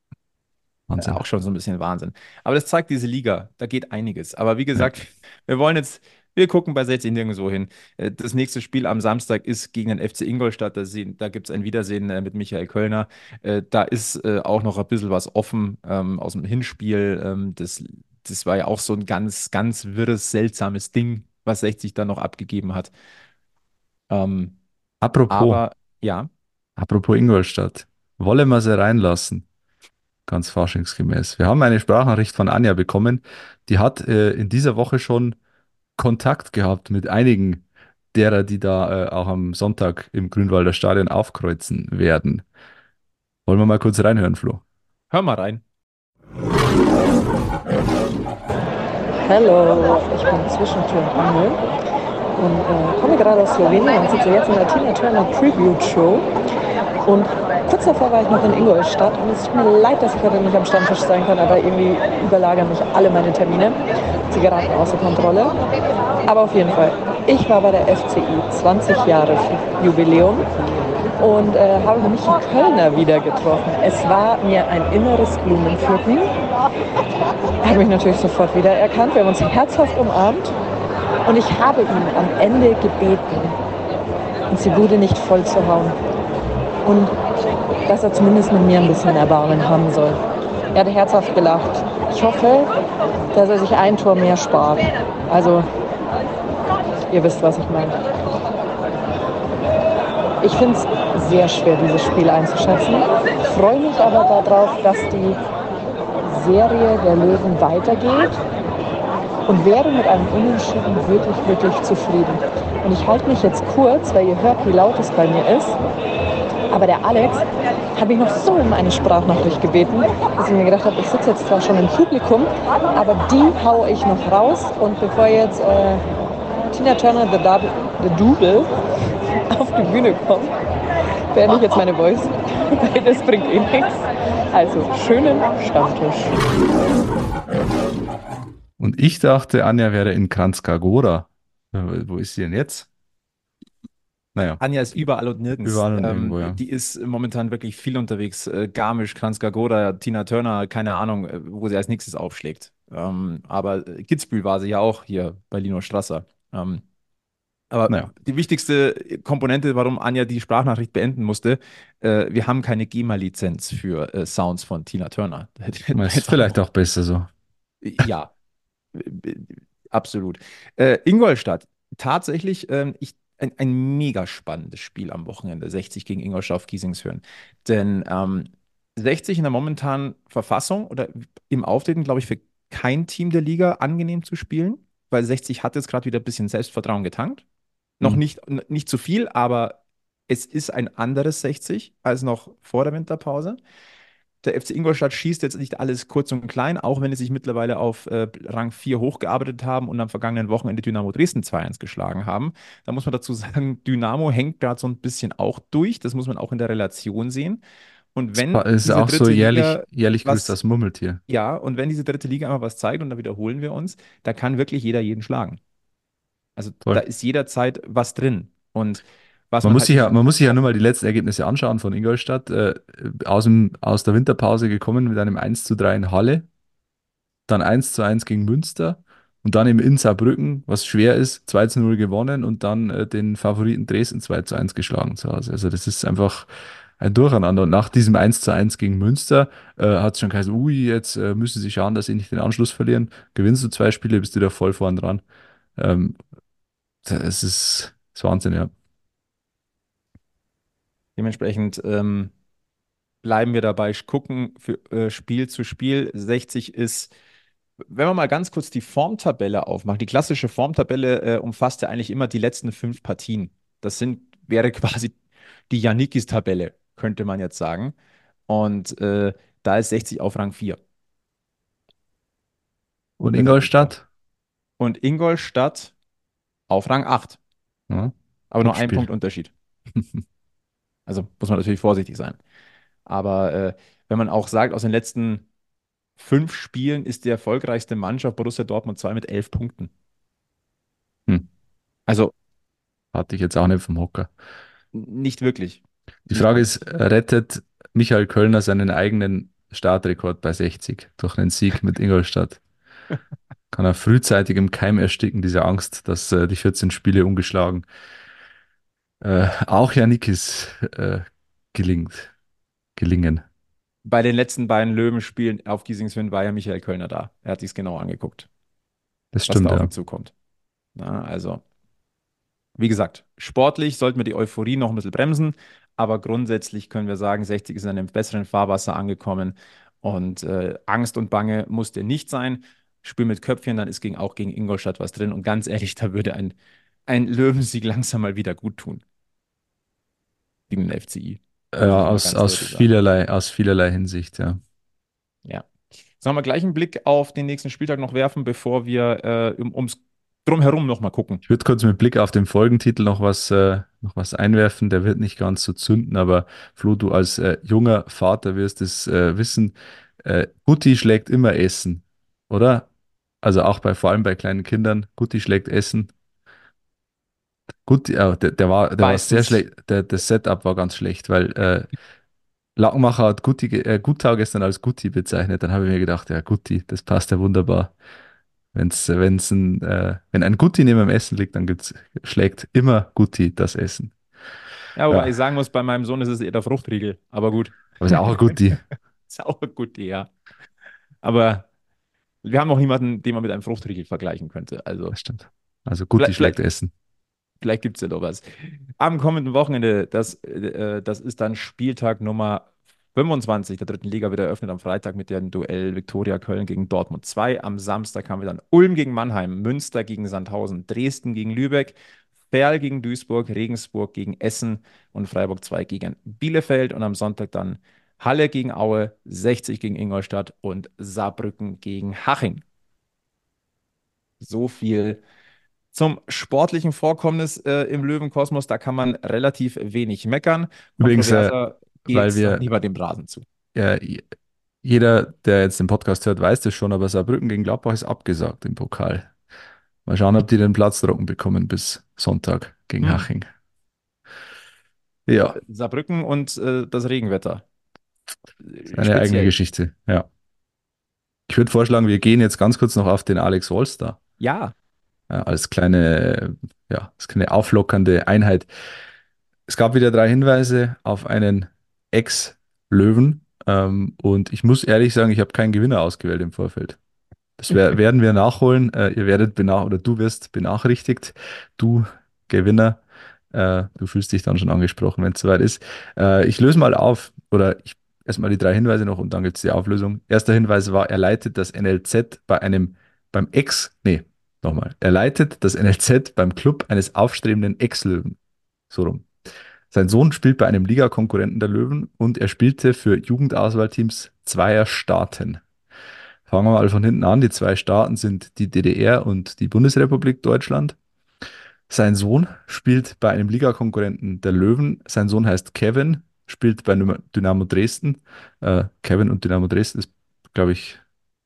Wahnsinn. Auch schon so ein bisschen Wahnsinn. Aber das zeigt diese Liga, da geht einiges. Aber wie gesagt, wir wollen jetzt, wir gucken bei 60 nirgendwo hin. Äh, Das nächste Spiel am Samstag ist gegen den FC Ingolstadt. Da, sehen- da gibt es ein Wiedersehen äh, mit Michael Kölner. Äh, Da ist auch noch ein bisschen was offen ähm, aus dem Hinspiel. Ähm, Das, das war ja auch so ein ganz, ganz wirres, seltsames Ding, was 60 dann noch abgegeben hat. Ähm, Apropos, aber ja, apropos Ingolstadt. Wollen wir sie reinlassen? Ganz faschingsgemäß. Wir haben eine Sprachnachricht von Anja bekommen. Die hat äh, in dieser Woche schon Kontakt gehabt mit einigen derer, die da äh, auch am Sonntag im Grünwalder Stadion aufkreuzen werden. Wollen wir mal kurz reinhören, Flo? hör mal rein. Hallo, ich bin Zwischentür und Angel und äh, komme gerade aus Slowenien und sitze jetzt in der Tina Turner Tribute Show. Und kurz davor war ich noch in Ingolstadt und es tut mir leid, dass ich heute nicht am Stammtisch sein kann, aber irgendwie überlagern mich alle meine Termine. Sie geraten außer Kontrolle. Aber auf jeden Fall, ich war bei der FCI 20 Jahre Jubiläum und äh, habe nämlich die Kölner wieder getroffen. Es war mir ein inneres Blumenpflücken. Er hat mich natürlich sofort wiedererkannt. Wir haben uns herzhaft umarmt und ich habe ihn am Ende gebeten, ins die Bude nicht voll zu hauen. Und dass er zumindest mit mir ein bisschen Erbarmen haben soll. Er hat herzhaft gelacht. Ich hoffe, dass er sich ein Tor mehr spart. Also, ihr wisst, was ich meine. Ich finde es sehr schwer, dieses Spiel einzuschätzen. Freue mich aber darauf, dass die Serie der Löwen weitergeht und wäre mit einem Unentschieden wirklich, wirklich zufrieden. Und ich halte mich jetzt kurz, weil ihr hört, wie laut es bei mir ist. Aber der Alex hat mich noch so um eine Sprachnachricht gebeten, dass ich mir gedacht habe, ich sitze jetzt zwar schon im Publikum, aber die haue ich noch raus. Und bevor jetzt äh, Tina Turner, the, Double, the Double, (laughs) auf die Bühne kommt, beende ich jetzt meine Voice, (laughs) weil das bringt eh nichts. Also, schönen Stammtisch. Und ich dachte, Anja wäre in Kranjskagora. Äh, Wo ist sie denn jetzt? Naja, Anja ist überall und nirgends. Überall und ähm, irgendwo, ja. Die ist momentan wirklich viel unterwegs. Äh, Garmisch, Kranjskagora, Tina Turner, keine Ahnung, äh, wo sie als nächstes aufschlägt. Ähm, aber äh, Kitzbühel war sie ja auch hier bei Lino Strasser. Ähm, aber Naja. die wichtigste Komponente, warum Anja die Sprachnachricht beenden musste, äh, wir haben keine GEMA-Lizenz für äh, Sounds von Tina Turner. (laughs) ist vielleicht auch besser so. Ja, absolut. Äh, Ingolstadt, tatsächlich ähm, ich, ein, ein mega spannendes Spiel am Wochenende, 60 gegen Ingolstadt auf Giesingshöhen. Denn ähm, 60 in der momentanen Verfassung oder im Auftreten, glaube ich, für kein Team der Liga angenehm zu spielen, weil 60 hat jetzt gerade wieder ein bisschen Selbstvertrauen getankt. Noch Mhm. nicht, nicht zu viel, aber es ist ein anderes 60 als noch vor der Winterpause. Der FC Ingolstadt schießt jetzt nicht alles kurz und klein, auch wenn sie sich mittlerweile auf äh, Rang 4 hochgearbeitet haben und am vergangenen Wochenende Dynamo Dresden 2-1 geschlagen haben. Da muss man dazu sagen, Dynamo hängt gerade so ein bisschen auch durch. Das muss man auch in der Relation sehen. Und wenn Es ist auch so jährlich, Liga jährlich grüßt das Murmeltier. ja, und wenn diese dritte Liga einmal was zeigt, und da wiederholen wir uns, da kann wirklich jeder jeden schlagen. Also Voll. da ist jederzeit was drin. Und was Man man muss halt sich ja, man muss sich ja nur mal die letzten Ergebnisse anschauen von Ingolstadt. Äh, aus, dem, aus der Winterpause gekommen mit einem 1 zu 3 in Halle, dann 1 zu 1 gegen Münster und dann eben in Saarbrücken, was schwer ist, 2 zu 0 gewonnen und dann äh, den Favoriten Dresden 2 zu 1 geschlagen zu Hause. Also das ist einfach ein Durcheinander. Und nach diesem 1 zu 1 gegen Münster äh, hat es schon geheißen, ui, jetzt äh, müssen sie schauen, dass sie nicht den Anschluss verlieren. Gewinnst du zwei Spiele, bist du wieder voll vorn dran. Ähm, das ist, das ist Wahnsinn, ja. Dementsprechend ähm, bleiben wir dabei, gucken für äh, Spiel zu Spiel. 60 ist, wenn wir mal ganz kurz die Formtabelle aufmachen, die klassische Formtabelle äh, umfasst ja eigentlich immer die letzten fünf Partien. Das sind, wäre quasi die Janikis-Tabelle, könnte man jetzt sagen. Und äh, da ist 60 auf Rang 4. Und Ingolstadt? Und Ingolstadt auf Rang 8. Ja. Aber nur ein. Punkt Unterschied. (laughs) Also muss man natürlich vorsichtig sein. Aber äh, wenn man auch sagt, aus den letzten fünf Spielen ist die erfolgreichste Mannschaft Borussia Dortmund 2 mit elf Punkten. Hm. Also Hatte ich jetzt auch nicht vom Hocker. nicht wirklich. Die Frage ist, rettet Michael Kölner seinen eigenen Startrekord bei 60 durch einen Sieg mit Ingolstadt? (laughs) Kann er frühzeitig im Keim ersticken, diese Angst, dass äh, die 14 Spiele ungeschlagen äh, auch Janikis äh, gelingt, gelingen. Bei den letzten beiden Löwenspielen auf Giesingswind war ja Michael Kölner da. Er hat sich genau angeguckt, Das was stimmt, da auf ja. ihn zukommt. Na, also, wie gesagt, sportlich sollten wir die Euphorie noch ein bisschen bremsen, aber grundsätzlich können wir sagen, 60 ist in einem besseren Fahrwasser angekommen und äh, Angst und Bange musste nicht sein. Spiel mit Köpfchen, dann ist gegen, auch gegen Ingolstadt was drin und ganz ehrlich, da würde ein, ein Löwensieg langsam mal wieder gut tun. Gegen den FCI. Ja, ich mal aus, aus, vielerlei, aus vielerlei Hinsicht, ja. Ja. Sollen wir gleich einen Blick auf den nächsten Spieltag noch werfen, bevor wir äh, um, ums Drumherum noch mal gucken? Ich würde kurz mit Blick auf den Folgentitel noch was, äh, noch was einwerfen. Der wird nicht ganz so zünden, aber Flo, du als äh, junger Vater wirst es äh, wissen. Äh, Gutti schlägt immer Essen, oder? Also auch bei, vor allem bei kleinen Kindern. Gutti schlägt Essen. Gutti, äh, der, der war, der war Meistens. sehr schlecht. Der, das Setup war ganz schlecht, weil äh, Lackenmacher hat Gutti, ge- äh, Guttau gestern als Gutti bezeichnet. Dann habe ich mir gedacht, ja, Gutti, das passt ja wunderbar. Wenn's, wenn's ein, äh, wenn ein Gutti neben dem Essen liegt, dann gibt's, schlägt immer Gutti das Essen. Ja, wobei Ja. ich sagen muss, bei meinem Sohn ist es eher der Fruchtriegel. Aber gut, Aber ist ja auch ein Gutti. (laughs) ist auch gut, ja. Aber wir haben auch niemanden, den man mit einem Fruchtriegel vergleichen könnte. Also Das stimmt. Also Gutti Vielleicht- schlägt Essen. Vielleicht gibt es ja doch was. Am kommenden Wochenende, das, äh, das ist dann Spieltag Nummer 25 der dritten Liga, wird eröffnet am Freitag mit dem Duell Viktoria Köln gegen Dortmund 2. Am Samstag haben wir dann Ulm gegen Mannheim, Münster gegen Sandhausen, Dresden gegen Lübeck, Ferl gegen Duisburg, Regensburg gegen Essen und Freiburg 2 gegen Bielefeld. Und am Sonntag dann Halle gegen Aue, 60 gegen Ingolstadt und Saarbrücken gegen Haching. So viel zum sportlichen Vorkommnis äh, im Löwenkosmos. Da kann man relativ wenig meckern. Übrigens, äh, weil wir- lieber dem Rasen zu. Ja, jeder, der jetzt den Podcast hört, weiß das schon, aber Saarbrücken gegen Gladbach ist abgesagt im Pokal. Mal schauen, ob die den Platz trocken bekommen bis Sonntag gegen Hm. Haching. Ja, Saarbrücken und äh, das Regenwetter. eine eigene Speziell. Geschichte. Ja. Ich würde vorschlagen, wir gehen jetzt ganz kurz noch auf den Alex Wolster. Ja, als kleine, ja, als kleine auflockernde Einheit. Es gab wieder drei Hinweise auf einen Ex-Löwen. Ähm, und ich muss ehrlich sagen, ich habe keinen Gewinner ausgewählt im Vorfeld. Das wer- werden wir nachholen. Äh, ihr werdet benach oder du wirst benachrichtigt. Du Gewinner. Äh, du fühlst dich dann schon angesprochen, wenn es soweit ist. Äh, ich löse mal auf oder ich erstmal die drei Hinweise noch und dann gibt es die Auflösung. Erster Hinweis war, er leitet das NLZ bei einem, beim Ex, nee, Nochmal. Er leitet das NLZ beim Club eines aufstrebenden Ex-Löwen. So rum. Sein Sohn spielt bei einem Ligakonkurrenten der Löwen und er spielte für Jugendauswahlteams zweier Staaten. Fangen wir mal von hinten an. Die zwei Staaten sind die DDR und die Bundesrepublik Deutschland. Sein Sohn spielt bei einem Ligakonkurrenten der Löwen. Sein Sohn heißt Kevin, spielt bei Dynamo Dresden. Äh, Kevin und Dynamo Dresden ist, glaube ich,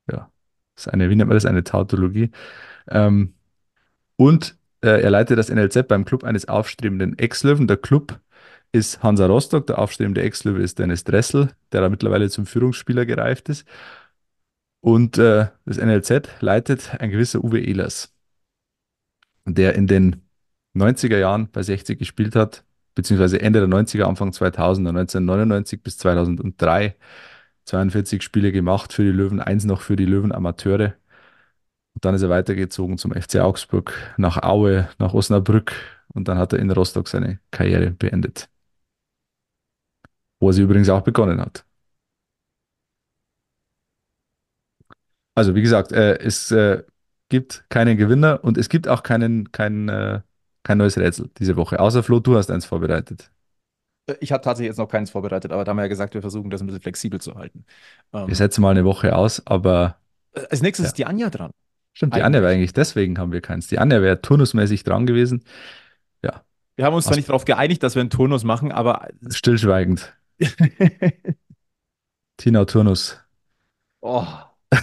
ja, ist eine, wie nennt man das, eine Tautologie. Ähm, und äh, er leitet das NLZ beim Club eines aufstrebenden Ex-Löwen. Der Club ist Hansa Rostock, der aufstrebende Ex-Löwe ist Dennis Dressel, der da mittlerweile zum Führungsspieler gereift ist. Und äh, das NLZ leitet ein gewisser Uwe Ehlers, der in den 90er Jahren bei 60 gespielt hat, beziehungsweise Ende der 90er, Anfang 2000, 1999 bis 2003, 42 Spiele gemacht für die Löwen, eins noch für die Löwen Amateure. Und dann ist er weitergezogen zum FC Augsburg, nach Aue, nach Osnabrück und dann hat er in Rostock seine Karriere beendet. Wo er sie übrigens auch begonnen hat. Also, wie gesagt, äh, es äh, gibt keinen Gewinner und es gibt auch keinen, keinen äh, kein neues Rätsel diese Woche. Außer Flo, du hast eins vorbereitet. Äh, ich habe tatsächlich jetzt noch keins vorbereitet, aber da haben wir ja gesagt, wir versuchen das ein bisschen flexibel zu halten. Ähm, wir setzen mal eine Woche aus, aber. Äh, als nächstes ja. ist die Anja dran. Stimmt, die. Anja wäre eigentlich, deswegen haben wir keins. Die Anja wäre turnusmäßig dran gewesen. Ja. Wir haben uns zwar nicht darauf geeinigt, dass wir einen Turnus machen, aber. (laughs) Stillschweigend. (laughs) Tina Turnus. Oh. (laughs)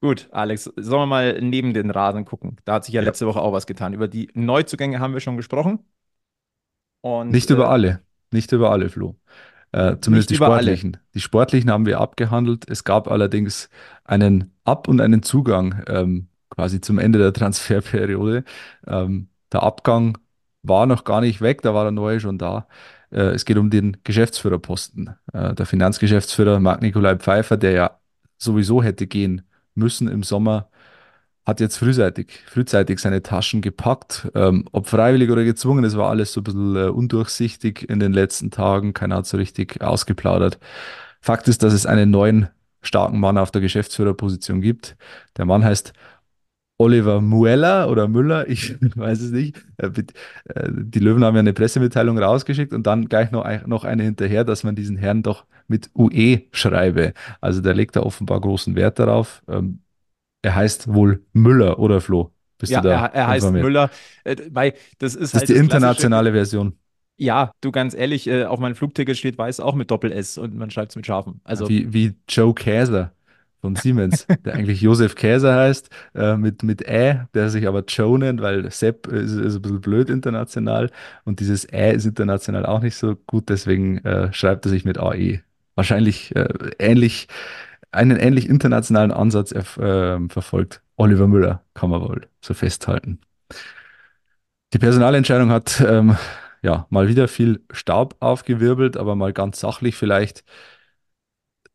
Gut, Alex, sollen wir mal neben den Rasen gucken? Da hat sich ja, ja. letzte Woche auch was getan. Über die Neuzugänge haben wir schon gesprochen. Und, nicht über äh, alle, nicht über alle, Flo. Äh, zumindest die sportlichen. Die sportlichen haben wir abgehandelt. Es gab allerdings einen Ab- und einen Zugang ähm, quasi zum Ende der (laughs) Transferperiode. Ähm, der Abgang war noch gar nicht weg, da war der neue schon da. Äh, es geht um den Geschäftsführerposten. Äh, der Finanzgeschäftsführer Marc Nikolai Pfeiffer, der ja sowieso hätte gehen müssen im Sommer, hat jetzt frühzeitig, frühzeitig seine Taschen gepackt. Ähm, ob freiwillig oder gezwungen, das war alles so ein bisschen äh, undurchsichtig in den letzten Tagen. Keiner hat so richtig ausgeplaudert. Fakt ist, dass es einen neuen starken Mann auf der Geschäftsführerposition gibt. Der Mann heißt Oliver Mueller oder Müller, (laughs) ich weiß es nicht. Äh, äh, die Löwen haben ja eine Pressemitteilung rausgeschickt und dann gleich noch, noch eine hinterher, dass man diesen Herrn doch mit UE schreibe. Also der legt da offenbar großen Wert darauf. Er heißt wohl Müller oder Flo. Bist ja, du da? Er, er heißt Müller, äh, weil das ist das halt ist die internationale Version. Ja, du ganz ehrlich, äh, auf meinem Flugticket steht weiß auch mit Doppel S und man schreibt es mit Schafen. Also wie, wie Joe Käser von Siemens, (laughs) der eigentlich Josef Käser heißt, äh, mit, mit Ä, der sich aber Joe nennt, weil Sepp ist, ist ein bisschen blöd international und dieses Ä ist international auch nicht so gut, deswegen äh, schreibt er sich mit AE. Wahrscheinlich äh, ähnlich, einen ähnlich internationalen Ansatz äh, verfolgt Oliver Müller, kann man wohl so festhalten. Die Personalentscheidung hat ähm, ja mal wieder viel Staub aufgewirbelt, aber mal ganz sachlich vielleicht.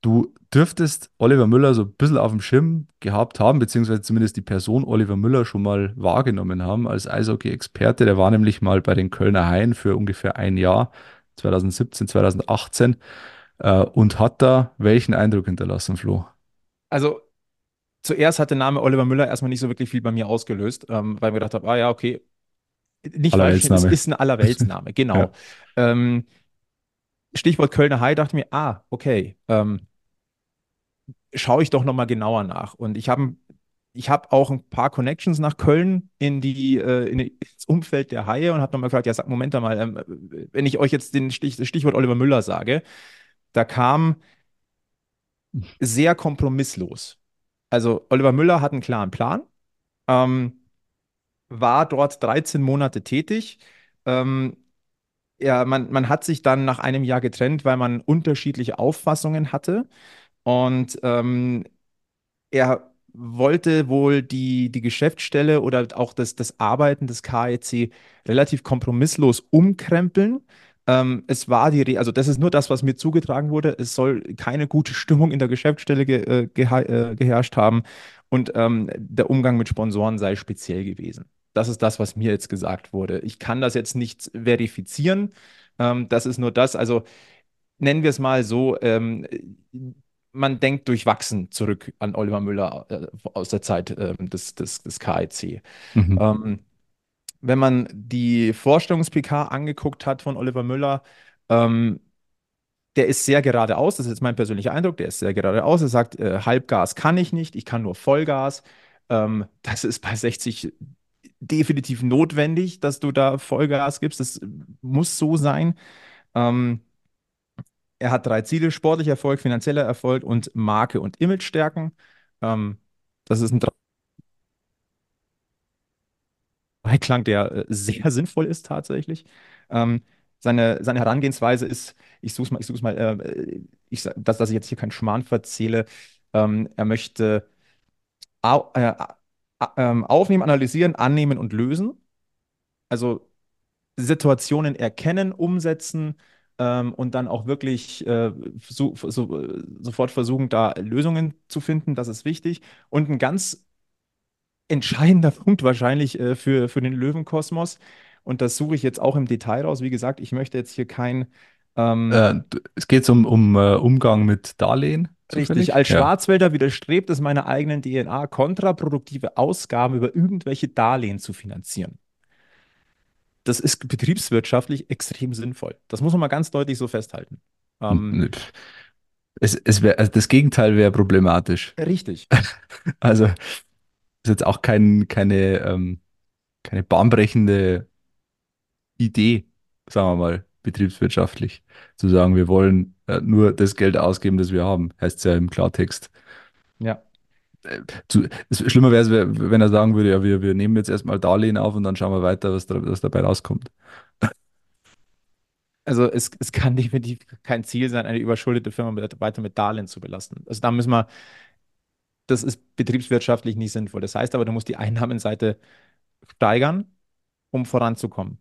Du dürftest Oliver Müller so ein bisschen auf dem Schirm gehabt haben, beziehungsweise zumindest die Person Oliver Müller schon mal wahrgenommen haben als Eishockey-Experte. Der war nämlich mal bei den Kölner Haien für ungefähr ein Jahr, 2017, 2018, äh, und hat da welchen Eindruck hinterlassen, Flo? Also zuerst hat der Name Oliver Müller erstmal nicht so wirklich viel bei mir ausgelöst, ähm, weil mir gedacht habe, ah ja, okay, nicht falsch, es ist ein Allerweltsname, (laughs) genau. ja. ähm, Stichwort Kölner Hai dachte mir, ah, okay, ähm, schaue ich doch nochmal genauer nach. Und ich habe ich hab auch ein paar Connections nach Köln in die, äh, in ins Umfeld der Haie und habe nochmal gefragt, ja, sag, Moment mal, ähm, wenn ich euch jetzt den Stich, das Stichwort Oliver Müller sage, da kam sehr kompromisslos. Also Oliver Müller hat einen klaren Plan, ähm, war dort 13 Monate tätig, ähm, ja, man, man hat sich dann nach einem Jahr getrennt, weil man unterschiedliche Auffassungen hatte. Und ähm, er wollte wohl die, die Geschäftsstelle oder auch das, das Arbeiten des KEC relativ kompromisslos umkrempeln. Ähm, es war die, also das ist nur das, was mir zugetragen wurde. Es soll keine gute Stimmung in der Geschäftsstelle ge, äh, geha äh, geherrscht haben und ähm, der Umgang mit Sponsoren sei speziell gewesen. Das ist das, was mir jetzt gesagt wurde. Ich kann das jetzt nicht verifizieren. Ähm, das ist nur das. Also nennen wir es mal so. Ähm, man denkt durchwachsen zurück an Oliver Müller äh, aus der Zeit äh, des, des, des KIC. Mhm. Wenn man die Vorstellungs-PK angeguckt hat von Oliver Müller, ähm, der ist sehr geradeaus, das ist jetzt mein persönlicher Eindruck, der ist sehr geradeaus. Er sagt, äh, Halbgas kann ich nicht, ich kann nur Vollgas. Ähm, das ist bei 60 definitiv notwendig, dass du da Vollgas gibst. Das muss so sein. Ähm, er hat drei Ziele: sportlicher Erfolg, finanzieller Erfolg und Marke und Image stärken. Ähm, das ist ein Dreiklang, der äh, sehr (laughs) sinnvoll ist tatsächlich. Ähm, seine, seine Herangehensweise ist, ich suche es mal, ich suche es mal, äh, ich, dass, dass ich jetzt hier keinen Schmarrn verzähle. Ähm, er möchte au, äh, ähm, aufnehmen, analysieren, annehmen und lösen. Also Situationen erkennen, umsetzen ähm, und dann auch wirklich äh, so, so, sofort versuchen, da Lösungen zu finden. Das ist wichtig. Und ein ganz entscheidender (laughs) Punkt wahrscheinlich äh, für, für den Löwenkosmos. Und das suche ich jetzt auch im Detail raus. Wie gesagt, ich möchte jetzt hier kein. Ähm, Äh, es geht um, um äh, Umgang mit Darlehen. Richtig, zufällig? als Ja. Schwarzwälder widerstrebt es meiner eigenen DNA, kontraproduktive Ausgaben über irgendwelche Darlehen zu finanzieren. Das ist betriebswirtschaftlich extrem sinnvoll. Das muss man mal ganz deutlich so festhalten. Ähm. Es, es wär, also das Gegenteil wäre problematisch. richtig. (laughs) Also ist jetzt auch kein, keine, ähm, keine bahnbrechende Idee, sagen wir mal, betriebswirtschaftlich, zu sagen, wir wollen äh, nur das Geld ausgeben, das wir haben, heißt es ja im Klartext. Ja. Zu, es, schlimmer wäre es, wenn er sagen würde, ja, wir, wir nehmen jetzt erstmal Darlehen auf und dann schauen wir weiter, was, da, was dabei rauskommt. Also es, es kann definitiv kein Ziel sein, eine überschuldete Firma mit, weiter mit Darlehen zu belasten. Also da müssen wir, das ist betriebswirtschaftlich nicht sinnvoll. Das heißt aber, du musst die Einnahmenseite steigern, um voranzukommen.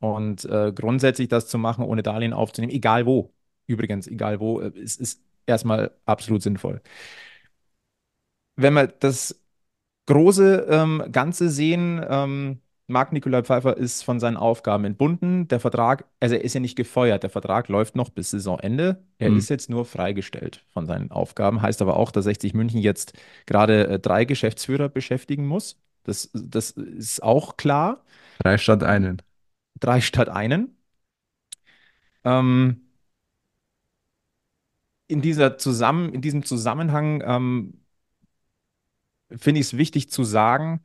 Und äh, grundsätzlich das zu machen, ohne Darlehen aufzunehmen, egal wo, übrigens, egal wo, äh, ist, ist erstmal absolut sinnvoll. Wenn wir das große ähm, Ganze sehen, ähm, Marc Nikolai Pfeiffer ist von seinen Aufgaben entbunden. Der Vertrag, also er ist ja nicht gefeuert, der Vertrag läuft noch bis Saisonende. Er Mhm. ist jetzt nur freigestellt von seinen Aufgaben. Heißt aber auch, dass 60 München jetzt gerade äh, drei Geschäftsführer beschäftigen muss. Das, das ist auch klar. Drei statt einen. Drei statt einen. Ähm, in dieser Zusammen, in diesem Zusammenhang ähm, finde ich es wichtig zu sagen,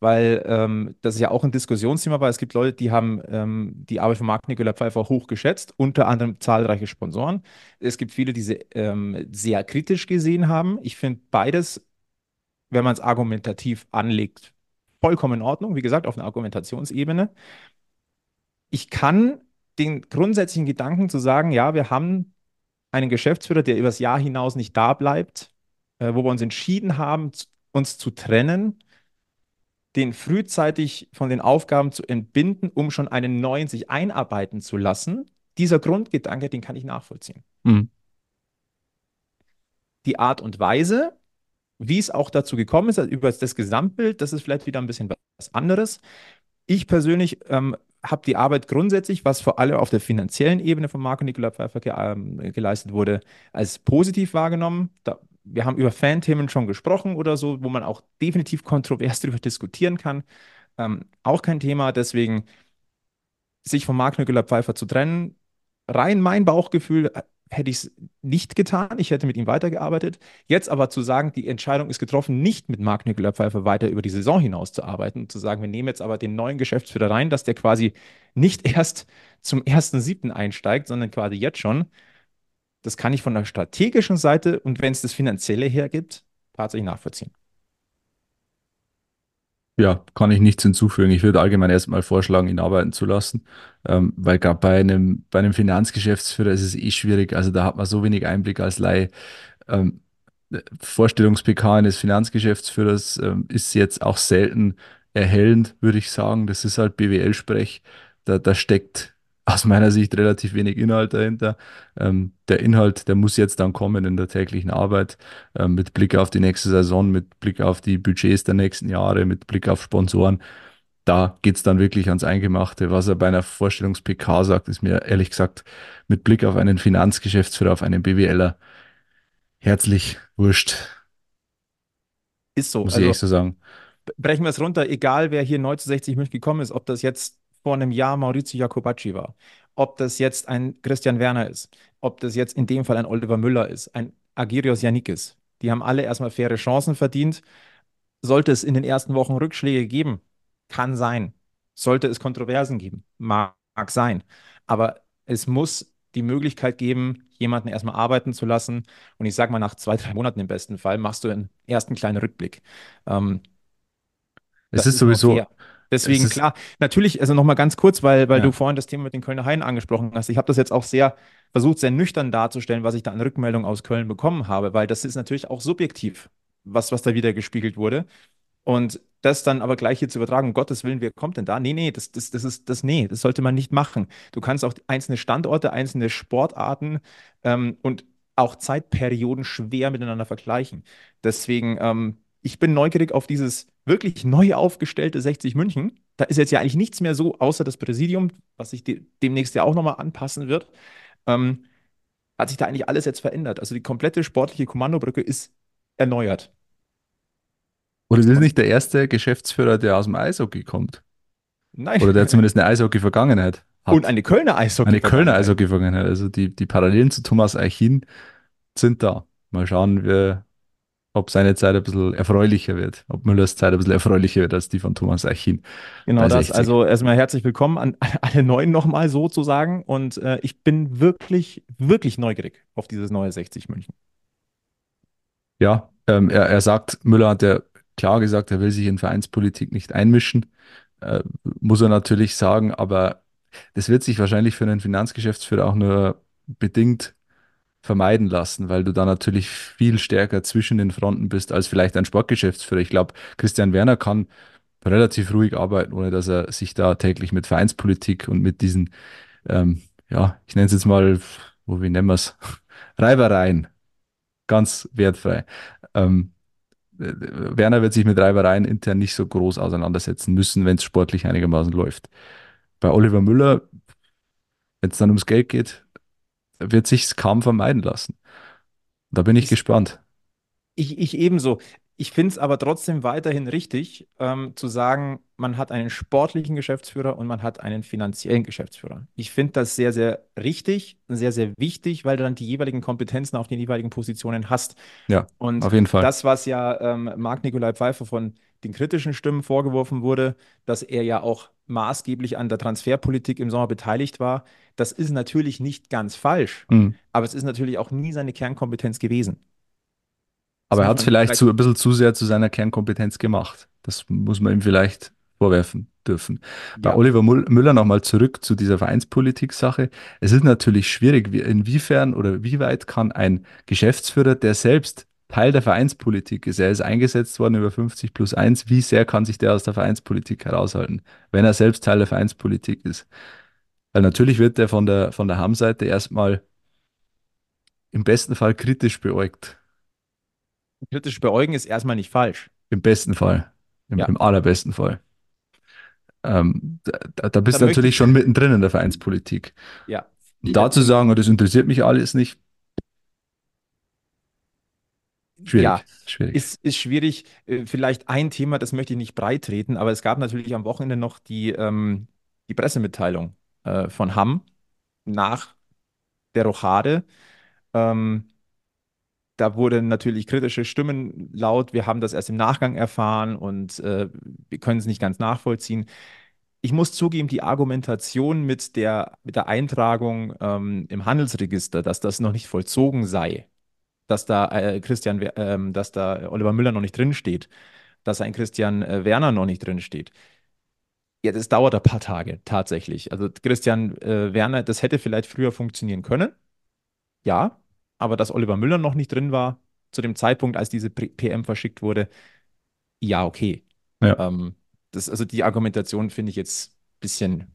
weil ähm, das ja auch ein Diskussionsthema war. Es gibt Leute, die haben ähm, die Arbeit von Marc Nikolai Pfeiffer hoch geschätzt, unter anderem zahlreiche Sponsoren. Es gibt viele, die sie ähm, sehr kritisch gesehen haben. Ich finde beides, wenn man es argumentativ anlegt, vollkommen in Ordnung. Wie gesagt, auf einer Argumentationsebene. Ich kann den grundsätzlichen Gedanken zu sagen, ja, wir haben einen Geschäftsführer, der übers Jahr hinaus nicht da bleibt, äh, wo wir uns entschieden haben, uns zu trennen, den frühzeitig von den Aufgaben zu entbinden, um schon einen neuen sich einarbeiten zu lassen. Dieser Grundgedanke, den kann ich nachvollziehen. Mhm. Die Art und Weise, wie es auch dazu gekommen ist, also über das Gesamtbild, das ist vielleicht wieder ein bisschen was anderes. Ich persönlich ähm, habe die Arbeit grundsätzlich, was vor allem auf der finanziellen Ebene von Marco Nicola Pfeiffer ge ähm, geleistet wurde, als positiv wahrgenommen. Da, wir haben über Fanthemen schon gesprochen oder so, wo man auch definitiv kontrovers (laughs) darüber diskutieren kann. Ähm, auch kein Thema, deswegen sich von Marc Nicola Pfeiffer zu trennen, rein mein Bauchgefühl äh, hätte ich es nicht getan. Ich hätte mit ihm weitergearbeitet. Jetzt aber zu sagen, die Entscheidung ist getroffen, nicht mit Marc Nicola Pfeiffer weiter über die Saison hinaus zu arbeiten und zu sagen, wir nehmen jetzt aber den neuen Geschäftsführer rein, dass der quasi nicht (laughs) erst zum 1.7. einsteigt, sondern quasi jetzt schon. Das kann ich von der strategischen Seite und wenn es das Finanzielle hergibt, tatsächlich nachvollziehen. Ja, kann ich nichts hinzufügen. Ich würde allgemein erstmal vorschlagen, ihn arbeiten zu lassen, ähm, weil gerade bei einem, bei einem Finanzgeschäftsführer ist es eh schwierig. Also da hat man so wenig Einblick als Laie. Ähm, Vorstellungs-PK eines Finanzgeschäftsführers ähm, ist jetzt auch selten erhellend, würde ich sagen. Das ist halt BWL-Sprech. Da, da steckt aus meiner Sicht relativ wenig Inhalt dahinter. Ähm, der Inhalt, der muss jetzt dann kommen in der täglichen Arbeit, ähm, mit Blick auf die nächste Saison, mit Blick auf die Budgets der nächsten Jahre, mit Blick auf Sponsoren. Da geht's dann wirklich ans Eingemachte. Was er bei einer Vorstellungs-PK sagt, ist mir ehrlich gesagt mit Blick auf einen Finanzgeschäftsführer, auf einen BWLer herzlich wurscht, Ist so. muss ich Also, echt so sagen. brechen wir es runter, egal wer hier neu zu 60 München gekommen ist, ob das jetzt vor einem Jahr Maurizio Jacobacci war, ob das jetzt ein Christian Werner ist, ob das jetzt in dem Fall ein Oliver Müller ist, ein Agirios Janikis. Die haben alle erstmal faire Chancen verdient. Sollte es in den ersten Wochen Rückschläge geben, kann sein. Sollte es Kontroversen geben, mag, mag sein. Aber es muss die Möglichkeit geben, jemanden erstmal arbeiten zu lassen. Und ich sage mal, nach zwei, drei Monaten im besten Fall machst du einen ersten kleinen Rückblick. Ähm, Es ist ist sowieso, fair. Deswegen, klar, natürlich, also nochmal ganz kurz, weil, weil Ja. du vorhin das Thema mit den Kölner Haien angesprochen hast. Ich habe das jetzt auch sehr versucht, sehr nüchtern darzustellen, was ich da an Rückmeldung aus Köln bekommen habe, weil das ist natürlich auch subjektiv, was, was da wieder gespiegelt wurde. Und das dann aber gleich hier zu übertragen, um Gottes Willen, wer kommt denn da? Nee, nee, das, das, das ist, das, nee, das sollte man nicht machen. Du kannst auch einzelne Standorte, einzelne Sportarten ähm, und auch Zeitperioden schwer miteinander vergleichen. Deswegen, ähm, ich bin neugierig auf dieses wirklich neu aufgestellte 60 München. Da ist jetzt ja eigentlich nichts mehr so, außer das Präsidium, was sich de demnächst ja auch nochmal anpassen wird. Ähm, hat sich da eigentlich alles jetzt verändert. Also die komplette sportliche Kommandobrücke ist erneuert. oder es ist nicht der erste Geschäftsführer, der aus dem Eishockey kommt. Nein. Oder der zumindest eine Eishockey-Vergangenheit hat. Und eine Kölner Eishockey. Eine Kölner Eishockey-Vergangenheit. Also die, die Parallelen zu Thomas Eichin sind da. Mal schauen, wir, ob seine Zeit ein bisschen erfreulicher wird. Ob Müllers Zeit ein bisschen erfreulicher wird als die von Thomas Eichin. Genau das. 60. Also erstmal herzlich willkommen an alle Neuen nochmal sozusagen. Und äh, ich bin wirklich, wirklich neugierig auf dieses neue 60 München. Ja, ähm, er, er sagt, Müller hat ja klar gesagt, er will sich in Vereinspolitik nicht einmischen. Äh, muss er natürlich sagen, aber das wird sich wahrscheinlich für einen Finanzgeschäftsführer auch nur bedingt vermeiden lassen, weil du da natürlich viel stärker zwischen den Fronten bist als vielleicht ein Sportgeschäftsführer. Ich glaube, Christian Werner kann relativ ruhig arbeiten, ohne dass er sich da täglich mit Vereinspolitik und mit diesen, ähm, ja, ich nenne es jetzt mal, wo, wie nennen wir es, (laughs) Reibereien, ganz wertfrei. Ähm, äh, Werner wird sich mit Reibereien intern nicht so groß auseinandersetzen müssen, wenn es sportlich einigermaßen läuft. Bei Oliver Müller, wenn es dann ums Geld geht, wird sich kaum vermeiden lassen. Da bin ich Ist- gespannt. Ich, ich ebenso. Ich finde es aber trotzdem weiterhin richtig, ähm, zu sagen, man hat einen sportlichen Geschäftsführer und man hat einen finanziellen Geschäftsführer. Ich finde das sehr, sehr richtig, sehr, sehr wichtig, weil du dann die jeweiligen Kompetenzen auf den jeweiligen Positionen hast. Ja, Und auf jeden Fall. das, was ja ähm, Marc-Nikolai Pfeiffer von den kritischen Stimmen vorgeworfen wurde, dass er ja auch maßgeblich an der Transferpolitik im Sommer beteiligt war, das ist natürlich nicht ganz falsch, Mhm. aber es ist natürlich auch nie seine Kernkompetenz gewesen. Aber er muss hat es vielleicht vielleicht- zu, ein bisschen zu sehr zu seiner Kernkompetenz gemacht. Das muss man ihm vielleicht vorwerfen dürfen. Bei Ja. Oliver Müller nochmal zurück zu dieser Vereinspolitik-Sache. Es ist natürlich schwierig, wie, inwiefern oder wie weit kann ein Geschäftsführer, der selbst Teil der Vereinspolitik ist, er ist eingesetzt worden über 50 plus 1, wie sehr kann sich der aus der Vereinspolitik heraushalten, wenn er selbst Teil der Vereinspolitik ist? Weil natürlich wird der von der, von der Ham-Seite erstmal im besten Fall kritisch beäugt. Kritisch beäugen ist erstmal nicht falsch. Im besten Fall. Im, Ja. im allerbesten Fall. Ähm, da, da, bist du natürlich ich- schon mittendrin in der Vereinspolitik. Ja. Und da zu sagen, oh, das interessiert mich alles nicht, schwierig. Ja, schwierig. ist, ist schwierig. Äh, Vielleicht ein Thema, das möchte ich nicht breit treten, aber es gab natürlich am Wochenende noch die, ähm, die Pressemitteilung äh, von Hamm nach der Rochade. Ähm, da wurden natürlich kritische Stimmen laut. Wir haben das erst im Nachgang erfahren und äh, wir können es nicht ganz nachvollziehen. Ich muss zugeben, die Argumentation mit der, mit der Eintragung ähm, im Handelsregister, dass das noch nicht vollzogen sei, dass da äh, Christian, ähm, dass da Oliver Müller noch nicht drin steht, dass ein Christian äh, Werner noch nicht drin steht. Ja, das dauert ein paar Tage tatsächlich. Also Christian äh, Werner, das hätte vielleicht früher funktionieren können. Ja, aber dass Oliver Müller noch nicht drin war zu dem Zeitpunkt, als diese PM verschickt wurde, ja, okay. Ja. Ähm, das, also die Argumentation finde ich jetzt ein bisschen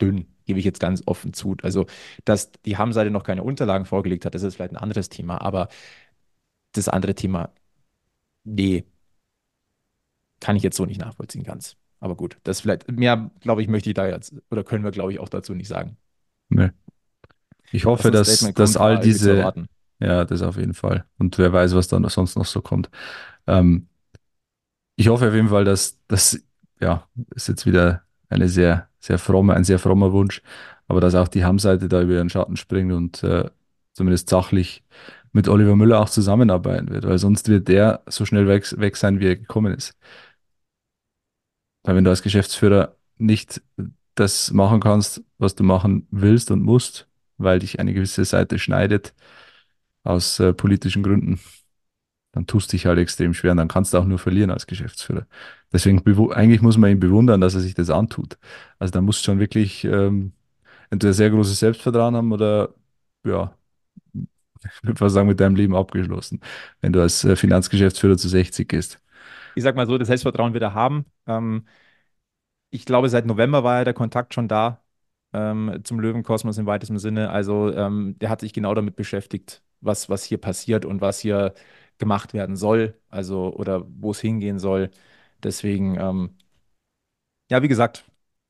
dünn, gebe ich jetzt ganz offen zu. Also, dass die Ham-Seite noch keine Unterlagen vorgelegt hat, das ist vielleicht ein anderes Thema, aber das andere Thema, nee, kann ich jetzt so nicht nachvollziehen ganz. Aber gut, das vielleicht, mehr, glaube ich, möchte ich da jetzt, oder können wir, glaube ich, auch dazu nicht sagen. Nee. Ich hoffe, dass, dass war all diese, ja, das auf jeden Fall. Und wer weiß, was dann sonst noch so kommt. Ähm, ich hoffe auf jeden Fall, dass das, ja, ist jetzt wieder eine sehr, sehr fromme, ein sehr frommer Wunsch, aber dass auch die Ham-Seite da über ihren Schatten springt und äh, zumindest sachlich mit Oliver Müller auch zusammenarbeiten wird, weil sonst wird der so schnell weg, weg sein, wie er gekommen ist. Weil wenn du als Geschäftsführer nicht das machen kannst, was du machen willst und musst, weil dich eine gewisse Seite schneidet aus äh, politischen Gründen, dann tust dich halt extrem schwer und dann kannst du auch nur verlieren als Geschäftsführer. Deswegen, eigentlich muss man ihn bewundern, dass er sich das antut. Also da musst du schon wirklich ähm, entweder sehr großes Selbstvertrauen haben oder ja, ich würde fast sagen, mit deinem Leben abgeschlossen, wenn du als äh, Finanzgeschäftsführer zu 60 gehst. Ich sag mal so, das Selbstvertrauen wird er haben. Ähm, ich glaube, seit November war ja der Kontakt schon da ähm, zum Löwenkosmos im weitesten Sinne. Also ähm, der hat sich genau damit beschäftigt, was, was hier passiert und was hier gemacht werden soll, also oder wo es hingehen soll. Deswegen, ähm, ja, wie gesagt,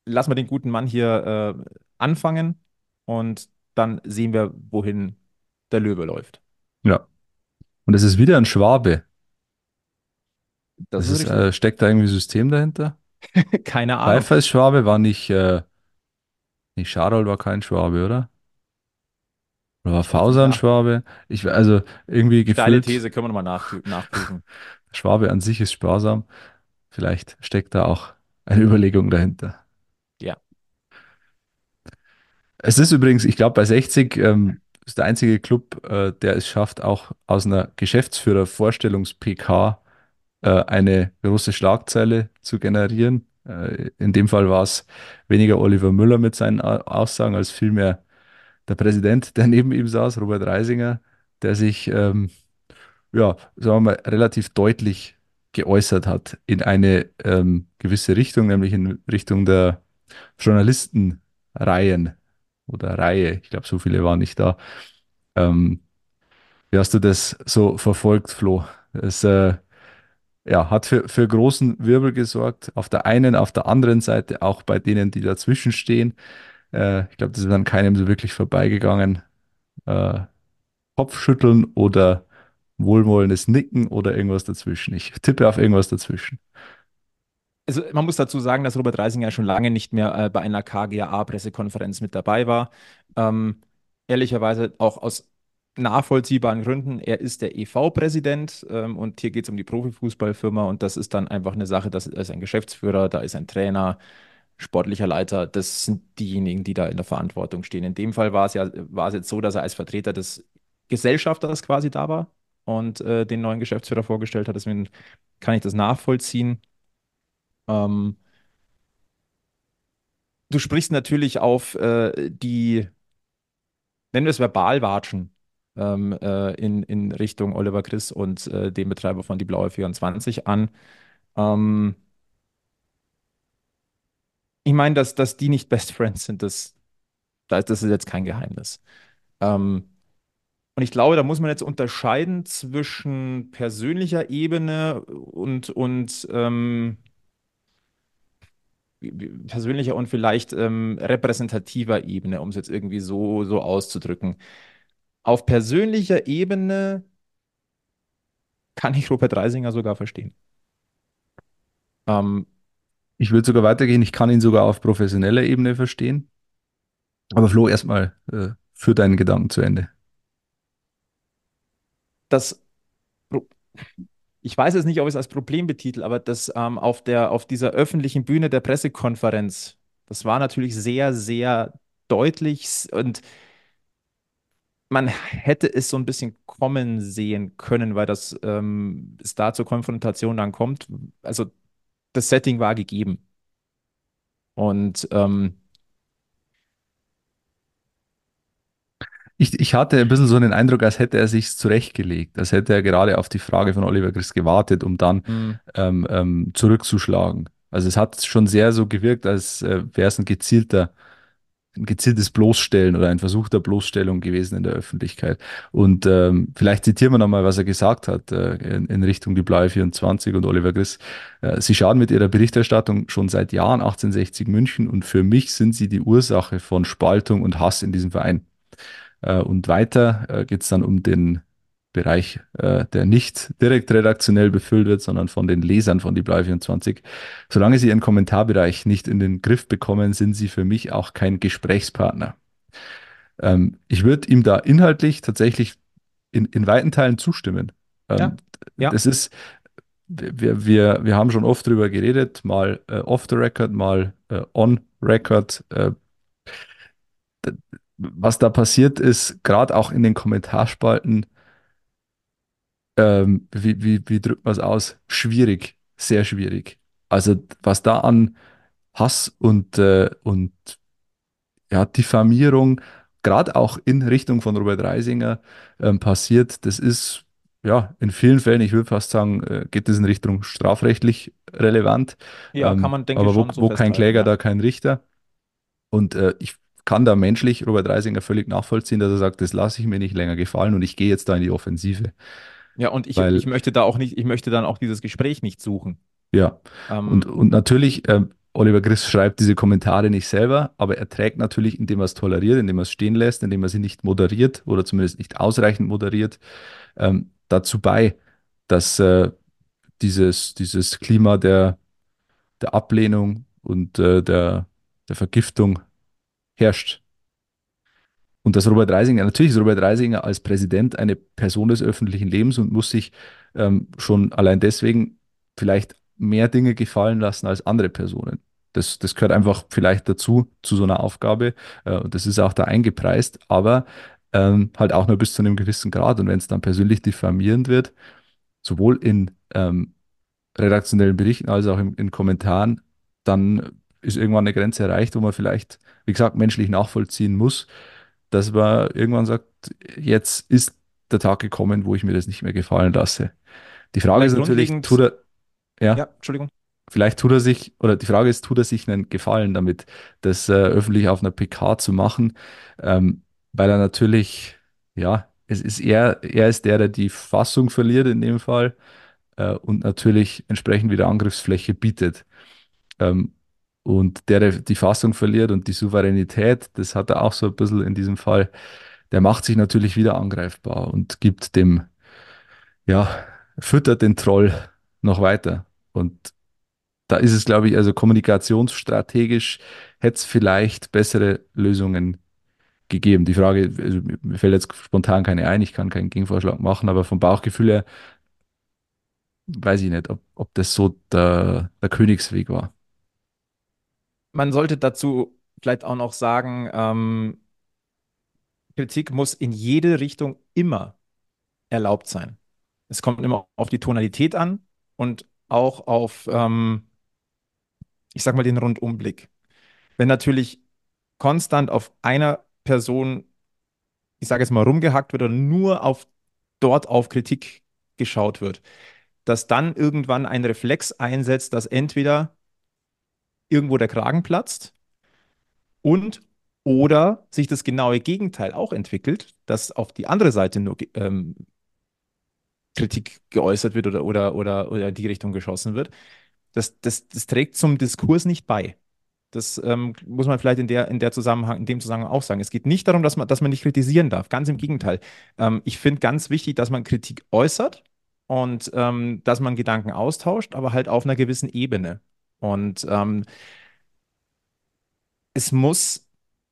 lassen wir den guten Mann hier äh, anfangen und dann sehen wir, wohin der Löwe läuft. Ja. Und es ist wieder ein Schwabe. Das, Das ist äh, steckt da irgendwie System dahinter? (laughs) Keine Ahnung. Pfeiffer ist Schwabe, war nicht, äh, nicht Scharol war kein Schwabe, oder? Oder war Fauser ein Ja. Schwabe? Ich, also irgendwie gefühlt, These, können wir nochmal nach, nachprüfen. (laughs) Schwabe an sich ist sparsam. Vielleicht steckt da auch eine Überlegung dahinter. Ja. Es ist übrigens, ich glaube, bei 60 ähm, ist der einzige Club, äh, der es schafft, auch aus einer Geschäftsführer-Vorstellungs-PK eine große Schlagzeile zu generieren. Äh, in dem Fall war es weniger Oliver Müller mit seinen Aussagen, als vielmehr der Präsident, der neben ihm saß, Robert Reisinger, der sich, ähm, ja, sagen wir mal, relativ deutlich geäußert hat in eine ähm, gewisse Richtung, nämlich in Richtung der Journalistenreihen oder Reihe. Ich glaube, so viele waren nicht da. Ähm, wie hast du das so verfolgt, Flo? Es äh, ja, hat für, für großen Wirbel gesorgt. Auf der einen, auf der anderen Seite auch bei denen, die dazwischen stehen. Äh, ich glaube, das ist an keinem so wirklich vorbeigegangen. Äh, Kopfschütteln oder wohlwollendes Nicken oder irgendwas dazwischen. Ich tippe auf irgendwas dazwischen. Also man muss dazu sagen, dass Robert Reisinger schon lange nicht mehr äh, bei einer KGaA-Pressekonferenz mit dabei war. Ähm, ehrlicherweise auch aus nachvollziehbaren Gründen. Er ist der EV-Präsident ähm, und hier geht es um die Profifußballfirma und das ist dann einfach eine Sache, das ist ein Geschäftsführer, da ist ein Trainer, sportlicher Leiter, das sind diejenigen, die da in der Verantwortung stehen. In dem Fall war es ja war es jetzt so, dass er als Vertreter des Gesellschafters quasi da war und äh, den neuen Geschäftsführer vorgestellt hat. Deswegen kann ich das nachvollziehen. Ähm, du sprichst natürlich auf äh, die, nennen wir es Verbalwatschen, ähm, äh, in, in Richtung Oliver Chris und äh, dem Betreiber von Die Blaue 24 an. Ähm, ich meine, dass, dass die nicht (laughs) Best Friends sind, das, das ist jetzt kein Geheimnis. Ähm, und ich glaube, da muss man jetzt unterscheiden zwischen persönlicher Ebene und, und ähm, persönlicher und vielleicht ähm, repräsentativer Ebene, um es jetzt irgendwie so, so auszudrücken. Auf persönlicher Ebene kann ich Robert Reisinger sogar verstehen. Ähm, Ich würde sogar weitergehen. Ich kann ihn sogar auf professioneller Ebene verstehen. Aber Flo, erstmal äh, führ deinen Gedanken zu Ende. das, ich weiß jetzt nicht, ob ich es als Problem betitel, aber das ähm, auf der, auf dieser öffentlichen Bühne der Pressekonferenz, das war natürlich sehr, sehr deutlich und man hätte es so ein bisschen kommen sehen können, weil das ähm, es da zur Konfrontation dann kommt. Also das Setting war gegeben. Und ähm, Ich, ich hatte ein bisschen so den Eindruck, als hätte er sich zurechtgelegt, als hätte er gerade auf die Frage von Oliver Christ gewartet, um dann mh, ähm, ähm, zurückzuschlagen. Also es hat schon sehr so gewirkt, als äh, wäre es ein gezielter, ein gezieltes Bloßstellen oder ein Versuch der Bloßstellung gewesen in der Öffentlichkeit. Und ähm, vielleicht zitieren wir nochmal, was er gesagt hat äh, in, in Richtung die Blaue 24 und Oliver Griss. Äh, sie schaden mit ihrer Berichterstattung schon seit Jahren 1860 München und für mich sind sie die Ursache von Spaltung und Hass in diesem Verein. Äh, und weiter äh, geht es dann um den Bereich, äh, der nicht direkt redaktionell befüllt wird, sondern von den Lesern von die Blei 24. Solange sie ihren Kommentarbereich nicht in den Griff bekommen, sind sie für mich auch kein Gesprächspartner. Ähm, ich würde ihm da inhaltlich tatsächlich in, in weiten Teilen zustimmen. Ähm, Ja, ja. Das ist, wir, wir, wir haben schon oft drüber geredet, mal äh, off the record, mal äh, on record. Äh, was da passiert ist, gerade auch in den Kommentarspalten, ähm, wie, wie, wie drückt man es aus? Schwierig, sehr schwierig. Also was da an Hass und, äh, und ja, Diffamierung, gerade auch in Richtung von Robert Reisinger ähm, passiert, das ist ja in vielen Fällen, ich würde fast sagen, äh, geht das in Richtung strafrechtlich relevant. Ja, kann Ähm, man, denke ich, aber wo, schon so wo kein Kläger, ja. da kein Richter. Und äh, ich kann da menschlich Robert Reisinger völlig nachvollziehen, dass er sagt, das lasse ich mir nicht länger gefallen und ich gehe jetzt da in die Offensive. Ja, und ich, Weil- ich möchte da auch nicht, ich möchte dann auch dieses Gespräch nicht suchen. Ja. Ähm, Und, und natürlich, ähm, Oliver Chris schreibt diese Kommentare nicht selber, aber er trägt natürlich, indem er es toleriert, indem er es stehen lässt, indem er sie nicht moderiert oder zumindest nicht ausreichend moderiert, ähm, dazu bei, dass äh, dieses, dieses Klima der, der Ablehnung und äh, der, der Vergiftung herrscht. Und dass Robert Reisinger, natürlich ist Robert Reisinger als Präsident eine Person des öffentlichen Lebens und muss sich ähm, schon allein deswegen vielleicht mehr Dinge gefallen lassen als andere Personen. Das, das gehört einfach vielleicht dazu, zu so einer Aufgabe. Äh, das ist auch da eingepreist, aber ähm, halt auch nur bis zu einem gewissen Grad. Und wenn es dann persönlich diffamierend wird, sowohl in ähm, redaktionellen Berichten als auch in, in Kommentaren, dann ist irgendwann eine Grenze erreicht, wo man vielleicht, wie gesagt, menschlich nachvollziehen muss, dass man irgendwann sagt, jetzt ist der Tag gekommen, wo ich mir das nicht mehr gefallen lasse. Die Frage ist natürlich, tut er, ja, ja, Entschuldigung. vielleicht tut er sich, oder die Frage ist, tut er sich einen Gefallen damit, das äh, öffentlich auf einer PK zu machen, ähm, weil er natürlich, ja, es ist er, er ist der, der die Fassung verliert in dem Fall äh, und natürlich entsprechend wieder Angriffsfläche bietet. Ähm, und der, die Fassung verliert und die Souveränität, das hat er auch so ein bisschen in diesem Fall, der macht sich natürlich wieder angreifbar und gibt dem, ja, füttert den Troll noch weiter. Und da ist es, glaube ich, also kommunikationsstrategisch hätte es vielleicht bessere Lösungen gegeben. Die Frage, also mir fällt jetzt spontan keine ein, ich kann keinen Gegenvorschlag machen, aber vom Bauchgefühl her weiß ich nicht, ob, ob das so der, der Königsweg war. Man sollte dazu vielleicht auch noch sagen, ähm, Kritik muss in jede Richtung immer erlaubt sein. Es kommt immer auf die Tonalität an und auch auf, ähm, ich sag mal, den Rundumblick. Wenn natürlich konstant auf einer Person, ich sage jetzt mal, rumgehackt wird oder nur auf dort auf Kritik geschaut wird, dass dann irgendwann ein Reflex einsetzt, dass entweder irgendwo der Kragen platzt und oder sich das genaue Gegenteil auch entwickelt, dass auf die andere Seite nur ähm, Kritik geäußert wird oder, oder, oder, oder in die Richtung geschossen wird. Das, das, das trägt zum Diskurs nicht bei. Das ähm, muss man vielleicht in der, in der Zusammenhang, in dem Zusammenhang auch sagen. Es geht nicht darum, dass man, dass man nicht kritisieren darf. Ganz im Gegenteil. Ähm, ich finde ganz wichtig, dass man Kritik äußert und ähm, dass man Gedanken austauscht, aber halt auf einer gewissen Ebene. Und ähm, es muss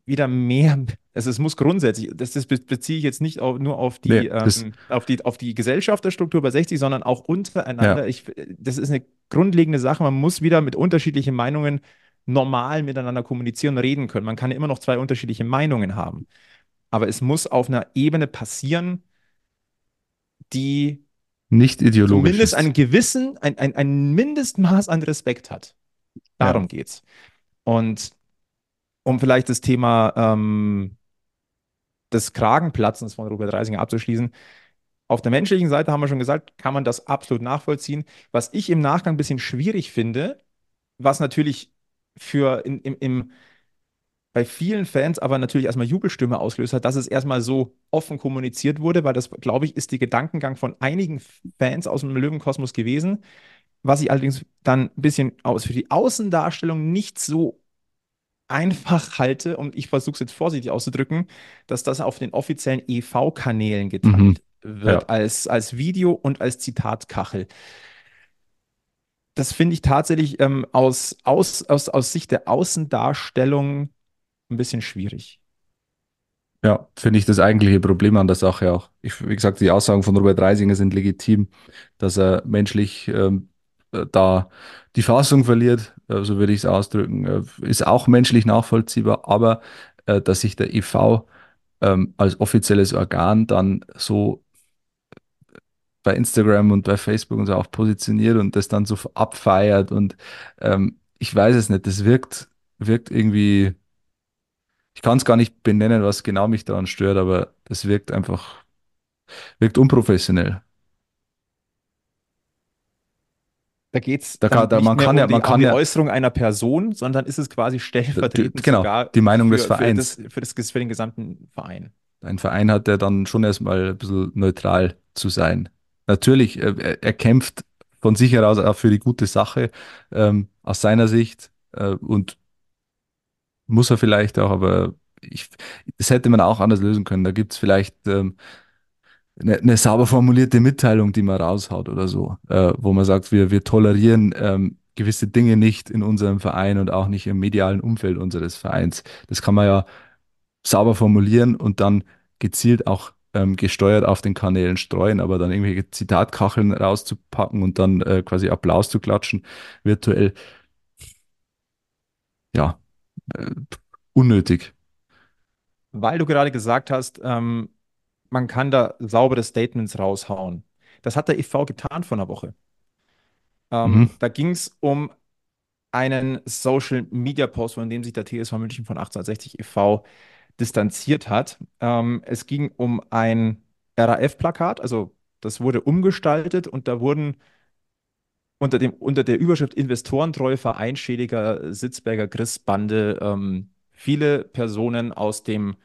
wieder mehr, (laughs) also es muss grundsätzlich, das, das be- beziehe ich jetzt nicht auf, nur auf die, Nee, ähm, auf die, auf die Gesellschafterstruktur bei 60, sondern auch untereinander. Ja. Ich, das ist eine grundlegende Sache. Man muss wieder mit unterschiedlichen Meinungen normal miteinander kommunizieren und reden können. Man kann ja immer noch zwei unterschiedliche Meinungen haben. Aber es muss auf einer Ebene passieren, die Nicht ideologisch. zumindest einen gewissen, ein, ein, ein Mindestmaß an Respekt hat. Darum Ja. geht's. Und um vielleicht das Thema ähm, des Kragenplatzens von Robert Reisinger abzuschließen, auf der menschlichen Seite haben wir schon gesagt, kann man das absolut nachvollziehen. Was ich im Nachgang ein bisschen schwierig finde, was natürlich für in, im, im, bei vielen Fans aber natürlich erstmal Jubelstimme auslöst hat, dass es erstmal so offen kommuniziert wurde, weil das, glaube ich, ist der Gedankengang von einigen Fans aus dem Löwenkosmos gewesen, was ich allerdings dann ein bisschen aus für die Außendarstellung nicht so einfach halte, und ich versuche es jetzt vorsichtig auszudrücken, dass das auf den offiziellen EV-Kanälen geteilt Mhm. wird Ja. als, als Video und als Zitatkachel. Das finde ich tatsächlich ähm, aus, aus, aus, aus Sicht der Außendarstellung ein bisschen schwierig. Ja, finde ich das eigentliche Problem an der Sache auch. Ich, wie gesagt, die Aussagen von Robert Reisinger sind legitim, dass er menschlich ähm, äh, da die Fassung verliert, äh, so würde ich es ausdrücken, äh, ist auch menschlich nachvollziehbar, aber äh, dass sich der EV ähm, als offizielles Organ dann so bei Instagram und bei Facebook und so auch positioniert und das dann so abfeiert und ähm, ich weiß es nicht, das wirkt, wirkt irgendwie, ich kann es gar nicht benennen, was genau mich daran stört, aber das wirkt einfach, wirkt unprofessionell. Da geht es Da kann- da- nicht man kann um ja- die, man um kann die ja- Äußerung einer Person, sondern ist es quasi stellvertretend genau, sogar die Meinung des für, Vereins. Für, das, für, das, für den gesamten Verein. Ein Verein hat ja dann schon erstmal ein bisschen neutral zu sein. Natürlich, äh, er, er kämpft von sich heraus auch für die gute Sache, ähm, aus seiner Sicht, äh, und muss er vielleicht auch, aber ich, das hätte man auch anders lösen können. Da gibt es vielleicht ähm, eine, eine sauber formulierte Mitteilung, die man raushaut oder so, äh, wo man sagt, wir, wir tolerieren ähm, gewisse Dinge nicht in unserem Verein und auch nicht im medialen Umfeld unseres Vereins. Das kann man ja sauber formulieren und dann gezielt auch ähm, gesteuert auf den Kanälen streuen, aber dann irgendwelche Zitatkacheln rauszupacken und dann äh, quasi Applaus zu klatschen, virtuell, ja, äh, unnötig. Weil du gerade gesagt hast, ähm, man kann da saubere Statements raushauen. Das hat der EV getan vor einer Woche. Ähm, Mhm. Da ging es um einen Social Media Post, von dem sich der TSV München von 1860 e.V. distanziert hat. Ähm, es ging um ein RAF-Plakat, also das wurde umgestaltet und da wurden unter dem, unter der Überschrift Investorentreue Vereinschädiger Sitzberger Chris-Bande ähm, viele Personen aus dem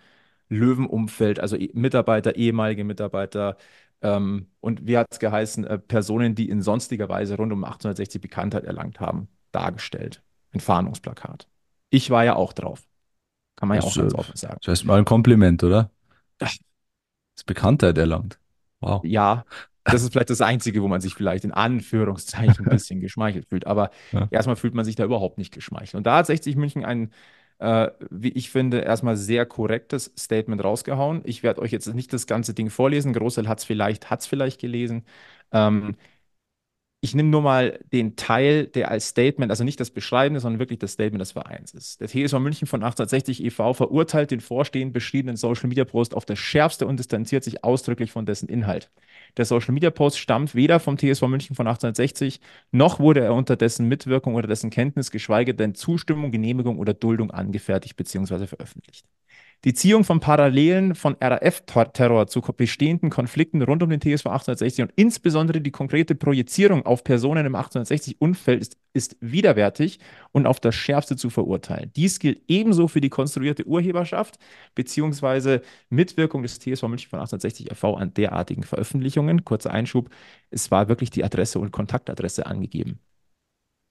Löwenumfeld, also eh- Mitarbeiter, ehemalige Mitarbeiter ähm, und wie hat es geheißen, äh, Personen, die in sonstiger Weise rund um 1860 Bekanntheit erlangt haben, dargestellt. Ein Fahndungsplakat. Ich war ja auch drauf. Kann man ja Das, auch ganz äh, offen sagen. Das heißt mal ein Kompliment, oder? Das Bekanntheit erlangt. Wow. Ja, das ist vielleicht das Einzige, wo man sich vielleicht in Anführungszeichen (laughs) ein bisschen geschmeichelt fühlt. Aber Ja. erstmal fühlt man sich da überhaupt nicht geschmeichelt. Und da hat 60 München ein, äh, wie ich finde, erstmal sehr korrektes Statement rausgehauen. Ich werde euch jetzt nicht das ganze Ding vorlesen. Großteil hat es vielleicht, hat's vielleicht gelesen. Ähm, ich nehme nur mal den Teil, der als Statement, also nicht das Beschreibende, sondern wirklich das Statement des Vereins ist. Der TSV München von 1860 e.V. verurteilt den vorstehend beschriebenen Social Media Post auf das Schärfste und distanziert sich ausdrücklich von dessen Inhalt. Der Social Media Post stammt weder vom TSV München von 1860, noch wurde er unter dessen Mitwirkung oder dessen Kenntnis, geschweige denn Zustimmung, Genehmigung oder Duldung angefertigt bzw. veröffentlicht. Die Ziehung von Parallelen von RAF-Terror zu bestehenden Konflikten rund um den TSV 1860 und insbesondere die konkrete Projizierung auf Personen im 1860-Umfeld ist, ist widerwärtig und auf das Schärfste zu verurteilen. Dies gilt ebenso für die konstruierte Urheberschaft bzw. Mitwirkung des TSV München von 1860 e.V. an derartigen Veröffentlichungen. Kurzer Einschub, es war wirklich die Adresse und Kontaktadresse angegeben.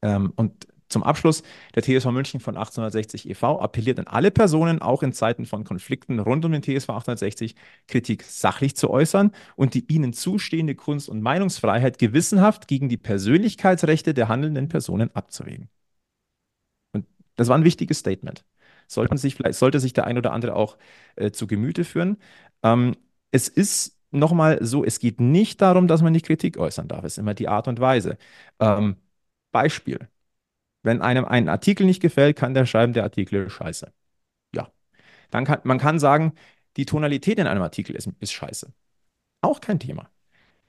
Ähm, und zum Abschluss, der TSV München von 1860 e.V. appelliert an alle Personen, auch in Zeiten von Konflikten rund um den TSV 1860, Kritik sachlich zu äußern und die ihnen zustehende Kunst- und Meinungsfreiheit gewissenhaft gegen die Persönlichkeitsrechte der handelnden Personen abzuwägen. Und das war ein wichtiges Statement. Sollten sich vielleicht, sollte sich der ein oder andere auch äh, zu Gemüte führen. Ähm, es ist nochmal so, es geht nicht darum, dass man nicht Kritik äußern darf. Es ist immer die Art und Weise. Ähm, Beispiel. Wenn einem ein Artikel nicht gefällt, kann der schreiben, der Artikel ist scheiße. Ja. Dann kann, man kann sagen, die Tonalität in einem Artikel ist, ist scheiße. Auch kein Thema.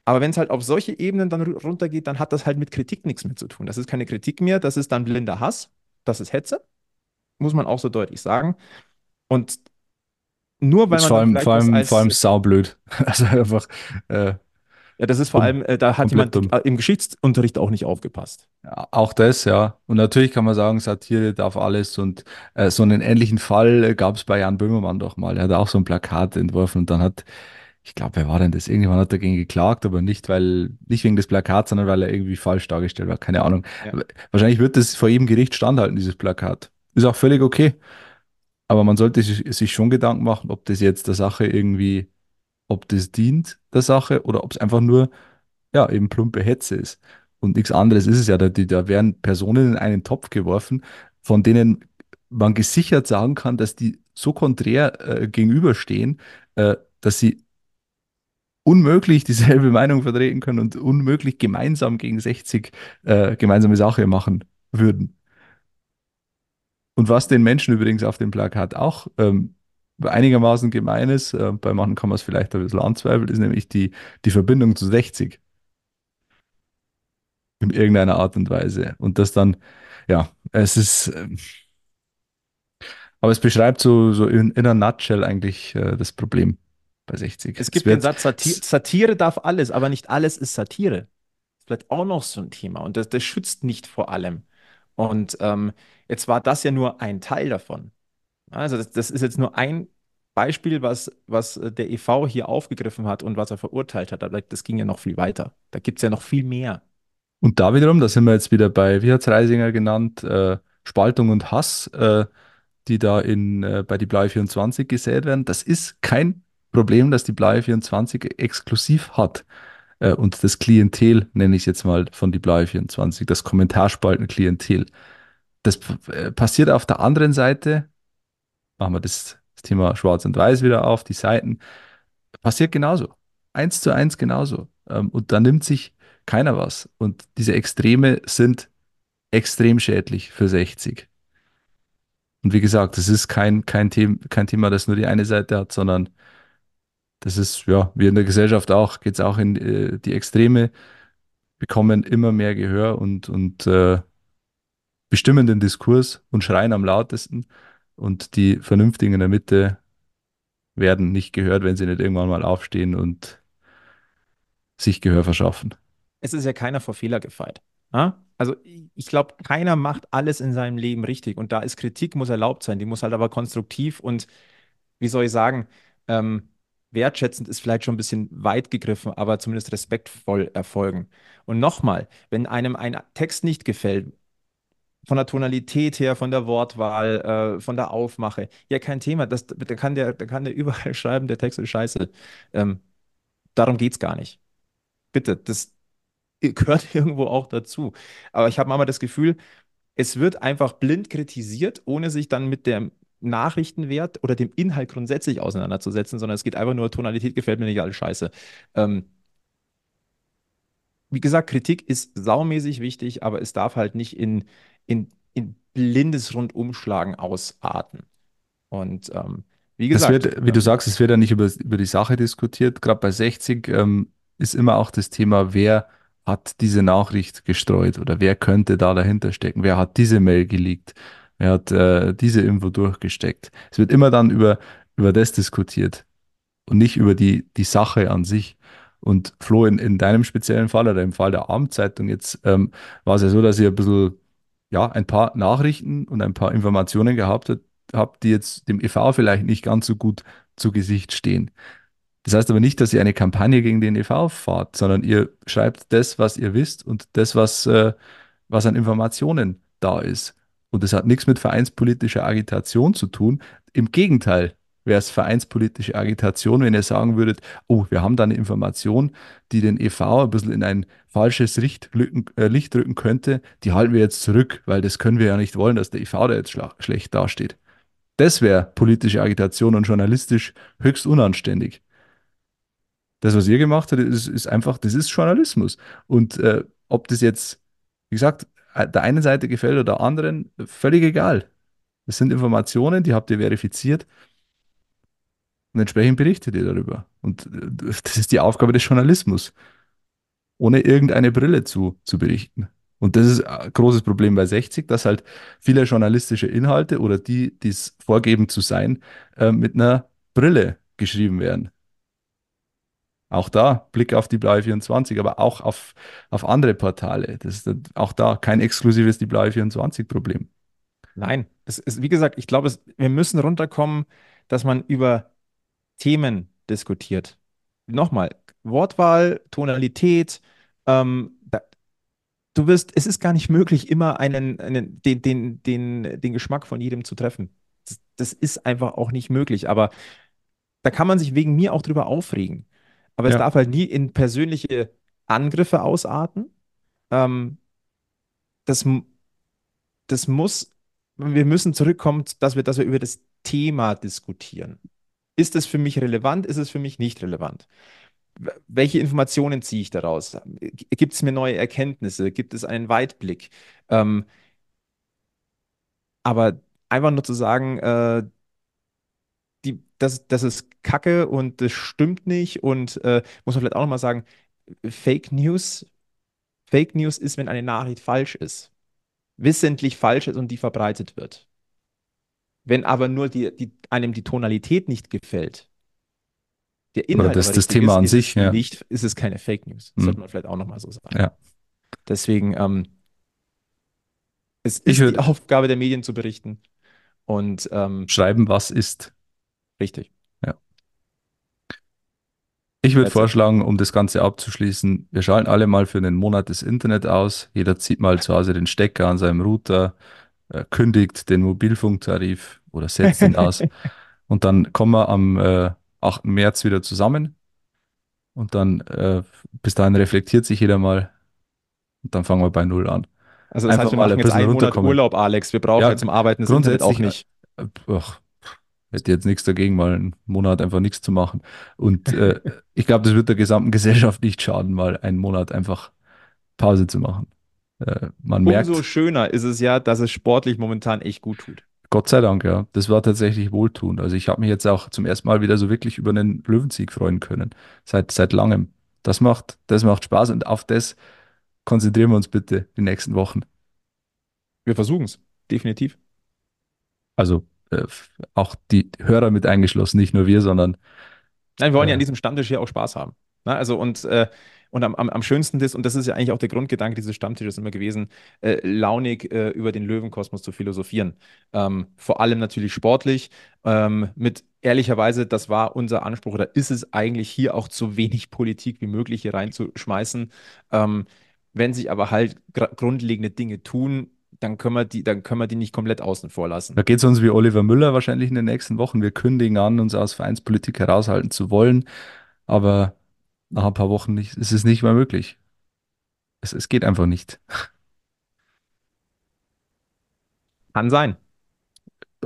Aber wenn es halt auf solche Ebenen dann ru- runtergeht, dann hat das halt mit Kritik nichts mehr zu tun. Das ist keine Kritik mehr, das ist dann blinder Hass, das ist Hetze, muss man auch so deutlich sagen. Und nur weil man vor allem, vor allem, vor allem saublöd. (laughs) Also einfach, äh, ja, das ist vor allem, äh, da hat jemand dumm. äh, im Geschichtsunterricht auch nicht aufgepasst. Ja, Auch das, ja. Und natürlich kann man sagen, Satire darf alles. Und äh, so einen ähnlichen Fall äh, gab es bei Jan Böhmermann doch mal. Er hat auch so ein Plakat entworfen und dann hat, ich glaube, wer war denn das? Irgendjemand hat dagegen geklagt, aber nicht, weil, nicht wegen des Plakats, sondern weil er irgendwie falsch dargestellt war. Keine Ahnung. Ja. Wahrscheinlich wird das vor jedem Gericht standhalten, dieses Plakat. Ist auch völlig okay. Aber man sollte sich schon Gedanken machen, ob das jetzt der Sache irgendwie ob das dient der Sache oder ob es einfach nur, ja, eben plumpe Hetze ist. Und nichts anderes ist es ja. Da, da werden Personen in einen Topf geworfen, von denen man gesichert sagen kann, dass die so konträr äh, gegenüberstehen, äh, dass sie unmöglich dieselbe (laughs) Meinung vertreten können und unmöglich gemeinsam gegen 60 äh, gemeinsame Sache machen würden. Und was den Menschen übrigens auf dem Plakat auch ähm, einigermaßen gemein ist, äh, bei manchen kann man es vielleicht ein bisschen anzweifeln, ist nämlich die, die Verbindung zu 60. In irgendeiner Art und Weise. Und das dann, ja, es ist, äh, aber es beschreibt so, so in, in a nutshell eigentlich äh, das Problem bei 60. Es gibt den Satz, Satir Satire darf alles, aber nicht alles ist Satire. Das ist vielleicht auch noch so ein Thema und das, das schützt nicht vor allem. Und ähm, jetzt war das ja nur ein Teil davon. Also das, das ist jetzt nur ein Beispiel, was, was der EV hier aufgegriffen hat und was er verurteilt hat. Aber das ging ja noch viel weiter. Da gibt es ja noch viel mehr. Und da wiederum, da sind wir jetzt wieder bei, wie hat es Reisinger genannt, äh, Spaltung und Hass, äh, die da in, äh, bei die Blaue 24 gesät werden. Das ist kein Problem, das die Blaue 24 exklusiv hat. Äh, und das Klientel, nenne ich es jetzt mal von die Blaue 24, das Kommentarspalten-Klientel. Das äh, passiert auf der anderen Seite, machen wir das, das Thema Schwarz und Weiß wieder auf, die Seiten, passiert genauso. Eins zu eins genauso. Ähm, und da nimmt sich keiner was. Und diese Extreme sind extrem schädlich für 60. Und wie gesagt, das ist kein, kein, Thema, kein Thema, das nur die eine Seite hat, sondern das ist, ja, wie in der Gesellschaft auch, geht es auch in äh, die Extreme, bekommen immer mehr Gehör und, und äh, bestimmen den Diskurs und schreien am lautesten. Und die Vernünftigen in der Mitte werden nicht gehört, wenn sie nicht irgendwann mal aufstehen und sich Gehör verschaffen. Es ist ja keiner vor Fehler gefeit. Also ich glaube, keiner macht alles in seinem Leben richtig. Und da ist Kritik, muss erlaubt sein. Die muss halt aber konstruktiv und, wie soll ich sagen, ähm, wertschätzend ist vielleicht schon ein bisschen weit gegriffen, aber zumindest respektvoll erfolgen. Und nochmal, wenn einem ein Text nicht gefällt, von der Tonalität her, von der Wortwahl, äh, von der Aufmache, ja, kein Thema. Das, da, kann der, da kann der (laughs) überall schreiben, der Text ist scheiße. Ähm, darum geht es gar nicht. Bitte, das gehört (laughs) irgendwo auch dazu. Aber ich habe manchmal das Gefühl, es wird einfach blind kritisiert, ohne sich dann mit der Nachrichtenwert oder dem Inhalt grundsätzlich auseinanderzusetzen, sondern es geht einfach nur, Tonalität gefällt mir nicht alles scheiße. Ähm, wie gesagt, Kritik ist saumäßig wichtig, aber es darf halt nicht in, in, in blindes Rundumschlagen ausarten. Und ähm, wie gesagt. Wird, wie du ähm, sagst, es wird ja nicht über, über die Sache diskutiert. Gerade bei 60 ähm, ist immer auch das Thema, wer hat diese Nachricht gestreut oder wer könnte da dahinter stecken, wer hat diese Mail geleakt. Er hat äh, diese Info durchgesteckt. Es wird immer dann über, über das diskutiert und nicht über die, die Sache an sich. Und Flo, in, in deinem speziellen Fall oder im Fall der Abendzeitung jetzt ähm, war es ja so, dass ihr ein bisschen, ja, ein paar Nachrichten und ein paar Informationen gehabt habt, die jetzt dem EV vielleicht nicht ganz so gut zu Gesicht stehen. Das heißt aber nicht, dass ihr eine Kampagne gegen den EV fahrt, sondern ihr schreibt das, was ihr wisst und das, was, äh, was an Informationen da ist. Und das hat nichts mit vereinspolitischer Agitation zu tun. Im Gegenteil wäre es vereinspolitische Agitation, wenn ihr sagen würdet, oh, wir haben da eine Information, die den EV ein bisschen in ein falsches äh, Licht rücken könnte, die halten wir jetzt zurück, weil das können wir ja nicht wollen, dass der EV da jetzt schlecht dasteht. Das wäre politische Agitation und journalistisch höchst unanständig. Das, was ihr gemacht habt, ist, ist einfach, das ist Journalismus. Und äh, ob das jetzt, wie gesagt, äh, der einen Seite gefällt oder der anderen, völlig egal. Das sind Informationen, die habt ihr verifiziert und entsprechend berichtet ihr darüber. Und äh, das ist die Aufgabe des Journalismus, ohne irgendeine Brille zu, zu berichten. Und das ist ein großes Problem bei 60, dass halt viele journalistische Inhalte oder die, die es vorgeben zu sein, äh, mit einer Brille geschrieben werden. Auch da, Blick auf die Blaue 24, aber auch auf, auf andere Portale. Das ist auch da kein exklusives die Blaue 24-Problem. Nein, es ist, wie gesagt, ich glaube, wir müssen runterkommen, dass man über Themen diskutiert. Nochmal, Wortwahl, Tonalität, ähm, da, du wirst, es ist gar nicht möglich, immer einen, einen den, den, den, den Geschmack von jedem zu treffen. Das, das ist einfach auch nicht möglich. Aber da kann man sich wegen mir auch drüber aufregen. Aber es Ja. darf halt nie in persönliche Angriffe ausarten. Ähm, das, das muss, wir müssen zurückkommen, dass wir, dass wir über das Thema diskutieren. Ist es für mich relevant? Ist es für mich nicht relevant? Welche Informationen ziehe ich daraus? Gibt es mir neue Erkenntnisse? Gibt es einen Weitblick? Ähm, aber einfach nur zu sagen, äh, die, das, das ist Kacke und das stimmt nicht und äh, muss man vielleicht auch nochmal sagen, Fake News, Fake News ist, wenn eine Nachricht falsch ist, wissentlich falsch ist und die verbreitet wird. Wenn aber nur die, die, einem die Tonalität nicht gefällt, der Oder Inhalt das- aber das richtig Thema ist, an sich, es ja. nicht, ist es keine Fake News. Das Mhm. sollte man vielleicht auch nochmal so sagen. Ja. Deswegen, ähm, es Ich ist würd- die Aufgabe der Medien zu berichten und ähm, Schreiben, was ist. richtig. Ich würde vorschlagen, um das Ganze abzuschließen, wir schalten alle mal für einen Monat das Internet aus. Jeder zieht mal zu Hause den Stecker an seinem Router, äh, kündigt den Mobilfunktarif oder setzt ihn aus. (laughs) Und dann kommen wir am äh, 8. März wieder zusammen. Und dann, äh, bis dahin reflektiert sich jeder mal. Und dann fangen wir bei Null an. Also das Einfach heißt, wir mal machen ein jetzt einen Monat. Urlaub, Alex. Wir brauchen Ja, ja zum Arbeiten das Internet auch grundsätzlich, nicht. Äh, Ach, hätte jetzt nichts dagegen, mal einen Monat einfach nichts zu machen. Und äh, (laughs) ich glaube, das wird der gesamten Gesellschaft nicht schaden, mal einen Monat einfach Pause zu machen. Äh, man merkt, Umso schöner ist es ja, dass es sportlich momentan echt gut tut. Gott sei Dank, ja, das war tatsächlich wohltuend. Also ich habe mich jetzt auch zum ersten Mal wieder so wirklich über einen Löwensieg freuen können. Seit, seit langem. Das macht, das macht Spaß und auf das konzentrieren wir uns bitte die nächsten Wochen. Wir versuchen es, definitiv. Also äh, auch die Hörer mit eingeschlossen, nicht nur wir, sondern Nein, wir wollen ja Ja. an diesem Stammtisch hier auch Spaß haben. Na, also und, äh, und am, am, am schönsten ist, und das ist ja eigentlich auch der Grundgedanke dieses Stammtisches immer gewesen, äh, launig äh, über den Löwenkosmos zu philosophieren. Ähm, vor allem natürlich sportlich. Ähm, mit ehrlicherweise, das war unser Anspruch, oder ist es eigentlich hier auch zu wenig Politik wie möglich hier reinzuschmeißen. Ähm, wenn sich aber halt grundlegende Dinge tun, dann können wir die, dann können wir die nicht komplett außen vor lassen. Da geht es uns wie Oliver Müller wahrscheinlich in den nächsten Wochen. Wir kündigen an, uns aus Vereinspolitik heraushalten zu wollen, aber nach ein paar Wochen nicht, ist es nicht mehr möglich. Es, es geht einfach nicht. Kann sein.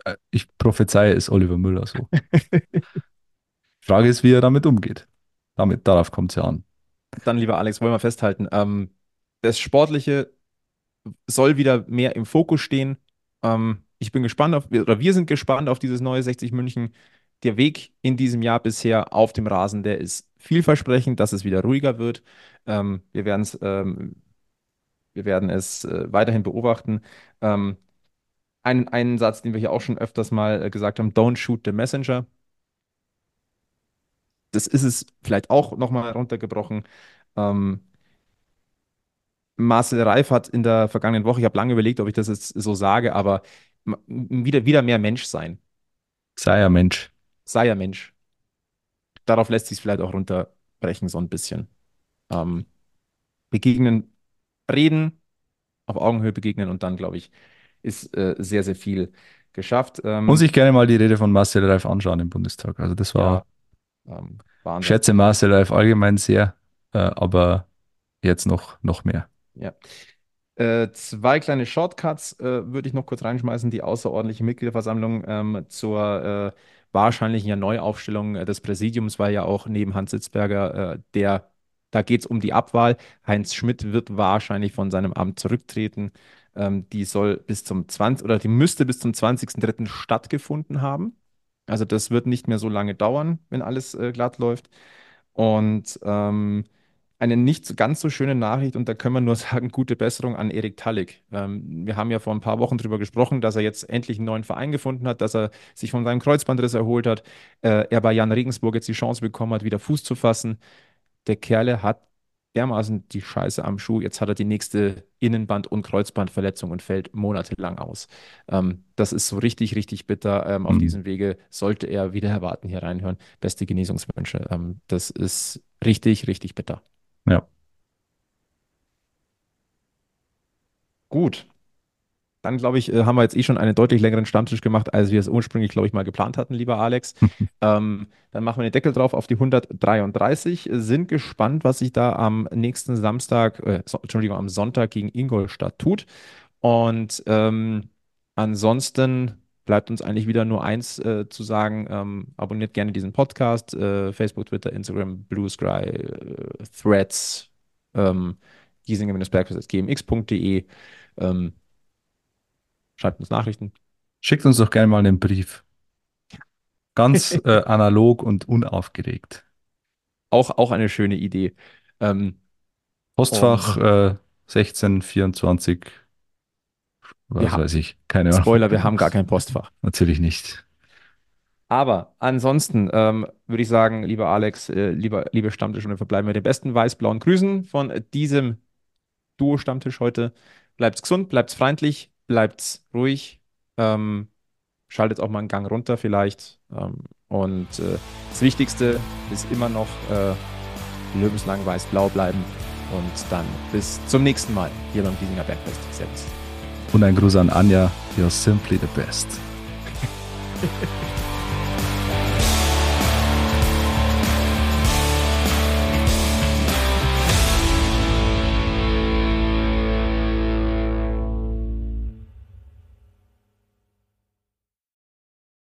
Äh, Ich prophezeie es Oliver Müller so. (laughs) Frage ist, wie er damit umgeht. Damit, darauf kommt es ja an. Dann, lieber Alex, wollen wir festhalten, ähm, das Sportliche soll wieder mehr im Fokus stehen. Ähm, ich bin gespannt auf, oder wir sind gespannt auf dieses neue 60 München. Der Weg in diesem Jahr bisher auf dem Rasen, der ist vielversprechend, dass es wieder ruhiger wird. Ähm, wir werden es, ähm, wir werden es äh, weiterhin beobachten. Ähm, einen, einen Satz, den wir hier auch schon öfters mal äh, gesagt haben: Don't shoot the messenger. Das ist es vielleicht auch nochmal runtergebrochen. Ähm, Marcel Reif hat in der vergangenen Woche, ich habe lange überlegt, ob ich das jetzt so sage, aber wieder, wieder mehr Mensch sein. Sei ja Mensch. Sei ja Mensch. Darauf lässt sich vielleicht auch runterbrechen, so ein bisschen. Ähm, begegnen, reden, auf Augenhöhe begegnen und dann, glaube ich, ist äh, sehr, sehr viel geschafft. Ähm, Muss ich gerne mal die Rede von Marcel Reif anschauen im Bundestag. Also das war, ja, ähm, ich Wahnsinn. schätze Marcel Reif allgemein sehr, äh, aber jetzt noch, noch mehr. Ja. Äh, zwei kleine Shortcuts äh, würde ich noch kurz reinschmeißen. Die außerordentliche Mitgliederversammlung ähm, zur äh, wahrscheinlichen ja Neuaufstellung äh, des Präsidiums war ja auch neben Hans Sitzberger äh, der, da geht es um die Abwahl. Heinz Schmidt wird wahrscheinlich von seinem Amt zurücktreten. Ähm, die soll bis zum 20. oder die müsste bis zum 20.03. stattgefunden haben. Also das wird nicht mehr so lange dauern, wenn alles äh, glatt läuft. Und ähm, eine nicht ganz so schöne Nachricht, und da können wir nur (laughs) sagen, gute Besserung an Erik Tallig. Ähm, wir haben ja vor ein paar Wochen darüber gesprochen, dass er jetzt endlich einen neuen Verein gefunden hat, dass er sich von seinem Kreuzbandriss erholt hat, äh, er bei Jan Regensburg jetzt die Chance bekommen hat, wieder Fuß zu fassen. Der Kerle hat dermaßen die Scheiße am Schuh. Jetzt hat er die nächste Innenband- und Kreuzbandverletzung und fällt monatelang aus. Ähm, das ist so richtig, richtig bitter. Ähm, auf Mhm. diesem Wege sollte er wieder erwarten hier reinhören. Beste Genesungswünsche. Ähm, das ist richtig, richtig bitter. Ja. Gut. dann glaube ich, äh, haben wir jetzt eh schon einen deutlich längeren Stammtisch gemacht, als wir es ursprünglich, glaube ich, mal geplant hatten, lieber Alex. (laughs) ähm, dann machen wir den Deckel drauf auf die 133. Sind gespannt, was sich da am nächsten Samstag, äh, so, Entschuldigung, am Sonntag gegen Ingolstadt tut. Und ähm, ansonsten bleibt uns eigentlich wieder nur eins äh, zu sagen. Ähm, abonniert gerne diesen Podcast. Äh, Facebook, Twitter, Instagram, Blue Sky, äh, Threads, ähm, giesinger-bergfest.gmx.de. Ähm, schreibt uns Nachrichten. Schickt uns doch gerne mal einen Brief. Ganz (laughs) äh, analog und unaufgeregt. Auch, auch eine schöne Idee. Ähm, Postfach äh, 1624, was haben- weiß ich, keine Ahnung. Spoiler, wir haben gar kein Postfach. Natürlich nicht. Aber ansonsten ähm, würde ich sagen, lieber Alex, äh, lieber, liebe Stammtisch, und wir verbleiben mit den besten weiß-blauen Grüßen von diesem Duo-Stammtisch heute. Bleibt's gesund, bleibt's freundlich, bleibt's ruhig. Ähm, schaltet auch mal einen Gang runter vielleicht. Ähm, und äh, das Wichtigste ist immer noch äh, lebenslang weiß-blau bleiben. Und dann bis zum nächsten Mal hier beim Giesinger Bergfest. Servus. Und ein Gruß an Anja, you're simply the best. (laughs)